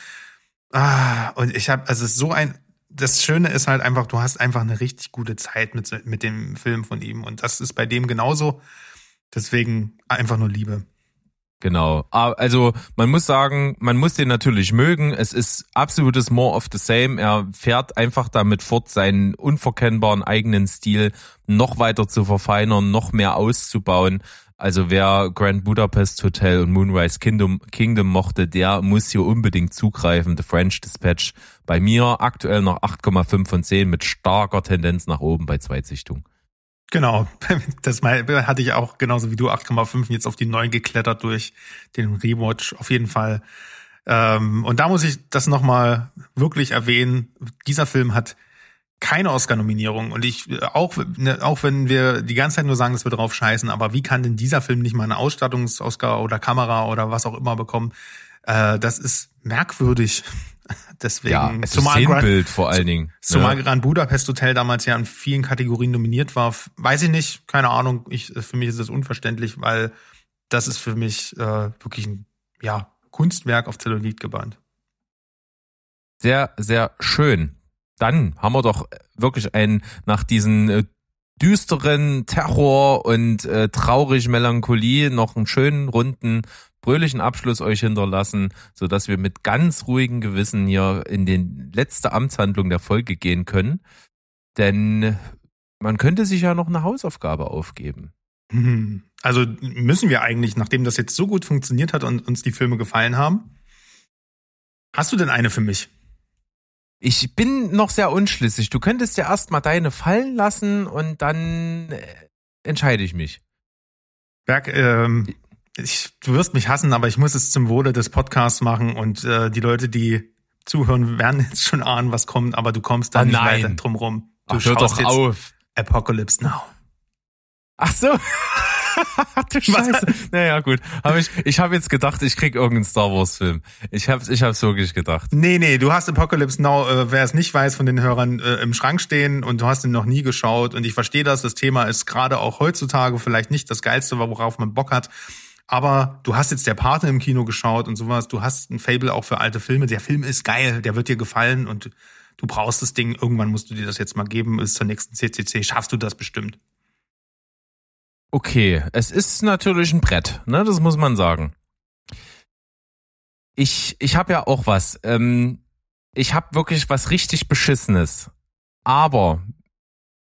Ah, und ich habe, also so ein, das Schöne ist halt einfach, du hast einfach eine richtig gute Zeit mit, mit dem Film von ihm. Und das ist bei dem genauso. Deswegen einfach nur Liebe. Genau. Ah, also man muss sagen, man muss den natürlich mögen. Es ist absolutes More of the Same. Er fährt einfach damit fort, seinen unverkennbaren eigenen Stil noch weiter zu verfeinern, noch mehr auszubauen. Also wer Grand Budapest Hotel und Moonrise Kingdom, Kingdom mochte, der muss hier unbedingt zugreifen. The French Dispatch bei mir aktuell noch 8,5 von 10 mit starker Tendenz nach oben bei Zweitsichtung. Genau, (laughs) das hatte ich auch genauso wie du 8,5 jetzt auf die 9 geklettert durch den Rewatch auf jeden Fall. Ähm, und da muss ich das nochmal wirklich erwähnen. Dieser Film hat keine Oscar-Nominierung und ich auch ne, auch wenn wir die ganze Zeit nur sagen, dass wir drauf scheißen, aber wie kann denn dieser Film nicht mal eine Ausstattungs-Oscar oder Kamera oder was auch immer bekommen? Äh, das ist merkwürdig. (laughs) Deswegen, ja, es zumal ist Szenenbild vor allen Dingen. Zumal ne? Grand Budapest Hotel damals ja in vielen Kategorien nominiert war. Weiß ich nicht, keine Ahnung. Ich, für mich ist das unverständlich, weil das ist für mich äh, wirklich ein ja, Kunstwerk auf Zellulit gebannt. Sehr, sehr schön. Dann haben wir doch wirklich einen nach diesen äh, düsteren Terror und äh, traurig Melancholie noch einen schönen runden fröhlichen Abschluss euch hinterlassen, so dass wir mit ganz ruhigem Gewissen hier in den letzte Amtshandlung der Folge gehen können. Denn man könnte sich ja noch eine Hausaufgabe aufgeben. (laughs) Also müssen wir eigentlich, nachdem das jetzt so gut funktioniert hat und uns die Filme gefallen haben, hast du denn eine für mich? Ich bin noch sehr unschlüssig. Du könntest ja erst mal deine fallen lassen und dann äh, entscheide ich mich. Berg, ähm, ich, du wirst mich hassen, aber ich muss es zum Wohle des Podcasts machen und äh, die Leute, die zuhören, werden jetzt schon ahnen, was kommt, aber du kommst da oh, nicht nein. weiter drum rum. Du Ach, hör doch auf. Apocalypse Now. Ach so. (laughs) du Scheiße. Naja, gut. Hab ich ich habe jetzt gedacht, ich krieg irgendeinen Star Wars Film. Ich hab's ich hab's wirklich gedacht. Nee, nee, du hast Apocalypse Now, äh, wer es nicht weiß, von den Hörern äh, im Schrank stehen und du hast ihn noch nie geschaut und ich verstehe das, das Thema ist gerade auch heutzutage vielleicht nicht das geilste, worauf man Bock hat. Aber du hast jetzt der Partner im Kino geschaut und sowas. Du hast ein Fable auch für alte Filme. Der Film ist geil, der wird dir gefallen und du brauchst das Ding. Irgendwann musst du dir das jetzt mal geben. Bis zur nächsten CCC schaffst du das bestimmt. Okay, es ist natürlich ein Brett, ne? Das muss man sagen. Ich ich habe ja auch was. Ähm, ich habe wirklich was richtig beschissenes. Aber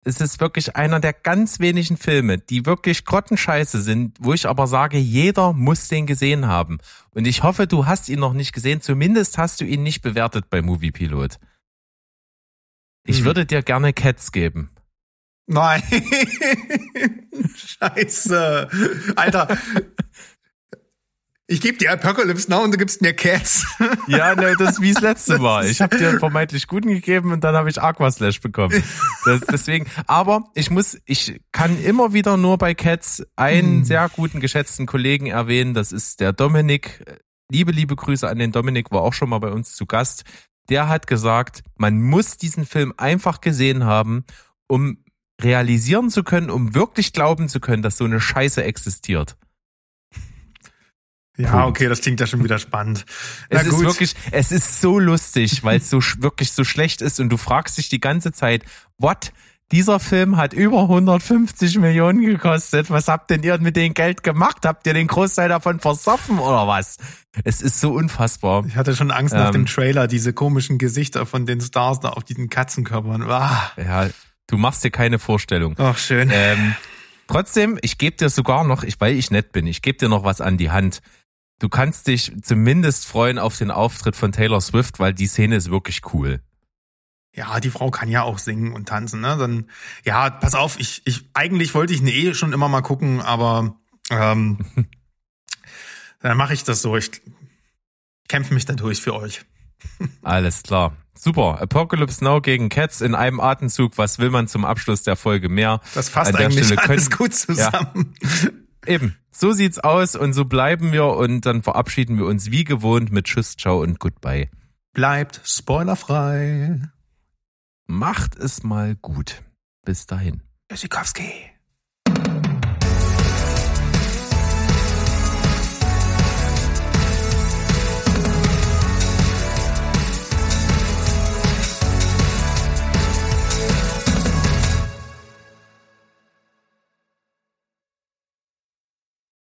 es ist wirklich einer der ganz wenigen Filme, die wirklich grottenscheiße sind, wo ich aber sage, jeder muss den gesehen haben. Und ich hoffe, du hast ihn noch nicht gesehen. Zumindest hast du ihn nicht bewertet bei Movie Pilot. Ich hm. würde dir gerne Cats geben. Nein. (laughs) Scheiße. Alter, ich gebe dir Apocalypse Now und du gibst mir Cats. (laughs) Ja, ne, das ist wie das letzte (laughs) Mal. Ich habe dir einen vermeintlich guten gegeben und dann habe ich Aquaslash bekommen. Das, deswegen, aber ich muss, ich kann immer wieder nur bei Cats einen hm. sehr guten, geschätzten Kollegen erwähnen. Das ist der Dominik. Liebe, liebe Grüße an den Dominik, war auch schon mal bei uns zu Gast. Der hat gesagt, man muss diesen Film einfach gesehen haben, um realisieren zu können, um wirklich glauben zu können, dass so eine Scheiße existiert. Ja, okay, das klingt ja schon wieder spannend. Na es gut. ist wirklich, es ist so lustig, weil es so wirklich so schlecht ist und du fragst dich die ganze Zeit, what? Dieser Film hat über 150 Millionen gekostet. Was habt denn ihr mit dem Geld gemacht? Habt ihr den Großteil davon versoffen oder was? Es ist so unfassbar. Ich hatte schon Angst ähm, nach dem Trailer, diese komischen Gesichter von den Stars da auf diesen Katzenkörpern. Ah. Ja, du machst dir keine Vorstellung. Ach, schön. Ähm, trotzdem, ich gebe dir sogar noch, ich, weil ich nett bin, ich gebe dir noch was an die Hand. Du kannst dich zumindest freuen auf den Auftritt von Taylor Swift, weil die Szene ist wirklich cool. Ja, die Frau kann ja auch singen und tanzen, ne? Dann, ja, pass auf, ich, ich, eigentlich wollte ich ne eh schon immer mal gucken, aber ähm, (laughs) dann mache ich das so. Ich kämpfe mich da durch für euch. (laughs) Alles klar. Super. Apocalypse Now gegen Cats in einem Atemzug. Was will man zum Abschluss der Folge mehr? Das fasst eigentlich Stelle alles gut zusammen. Ja. Eben. So sieht's aus und so bleiben wir und dann verabschieden wir uns wie gewohnt mit Tschüss, Ciao und Goodbye. Bleibt spoilerfrei. Macht es mal gut. Bis dahin. Tschüssikowski.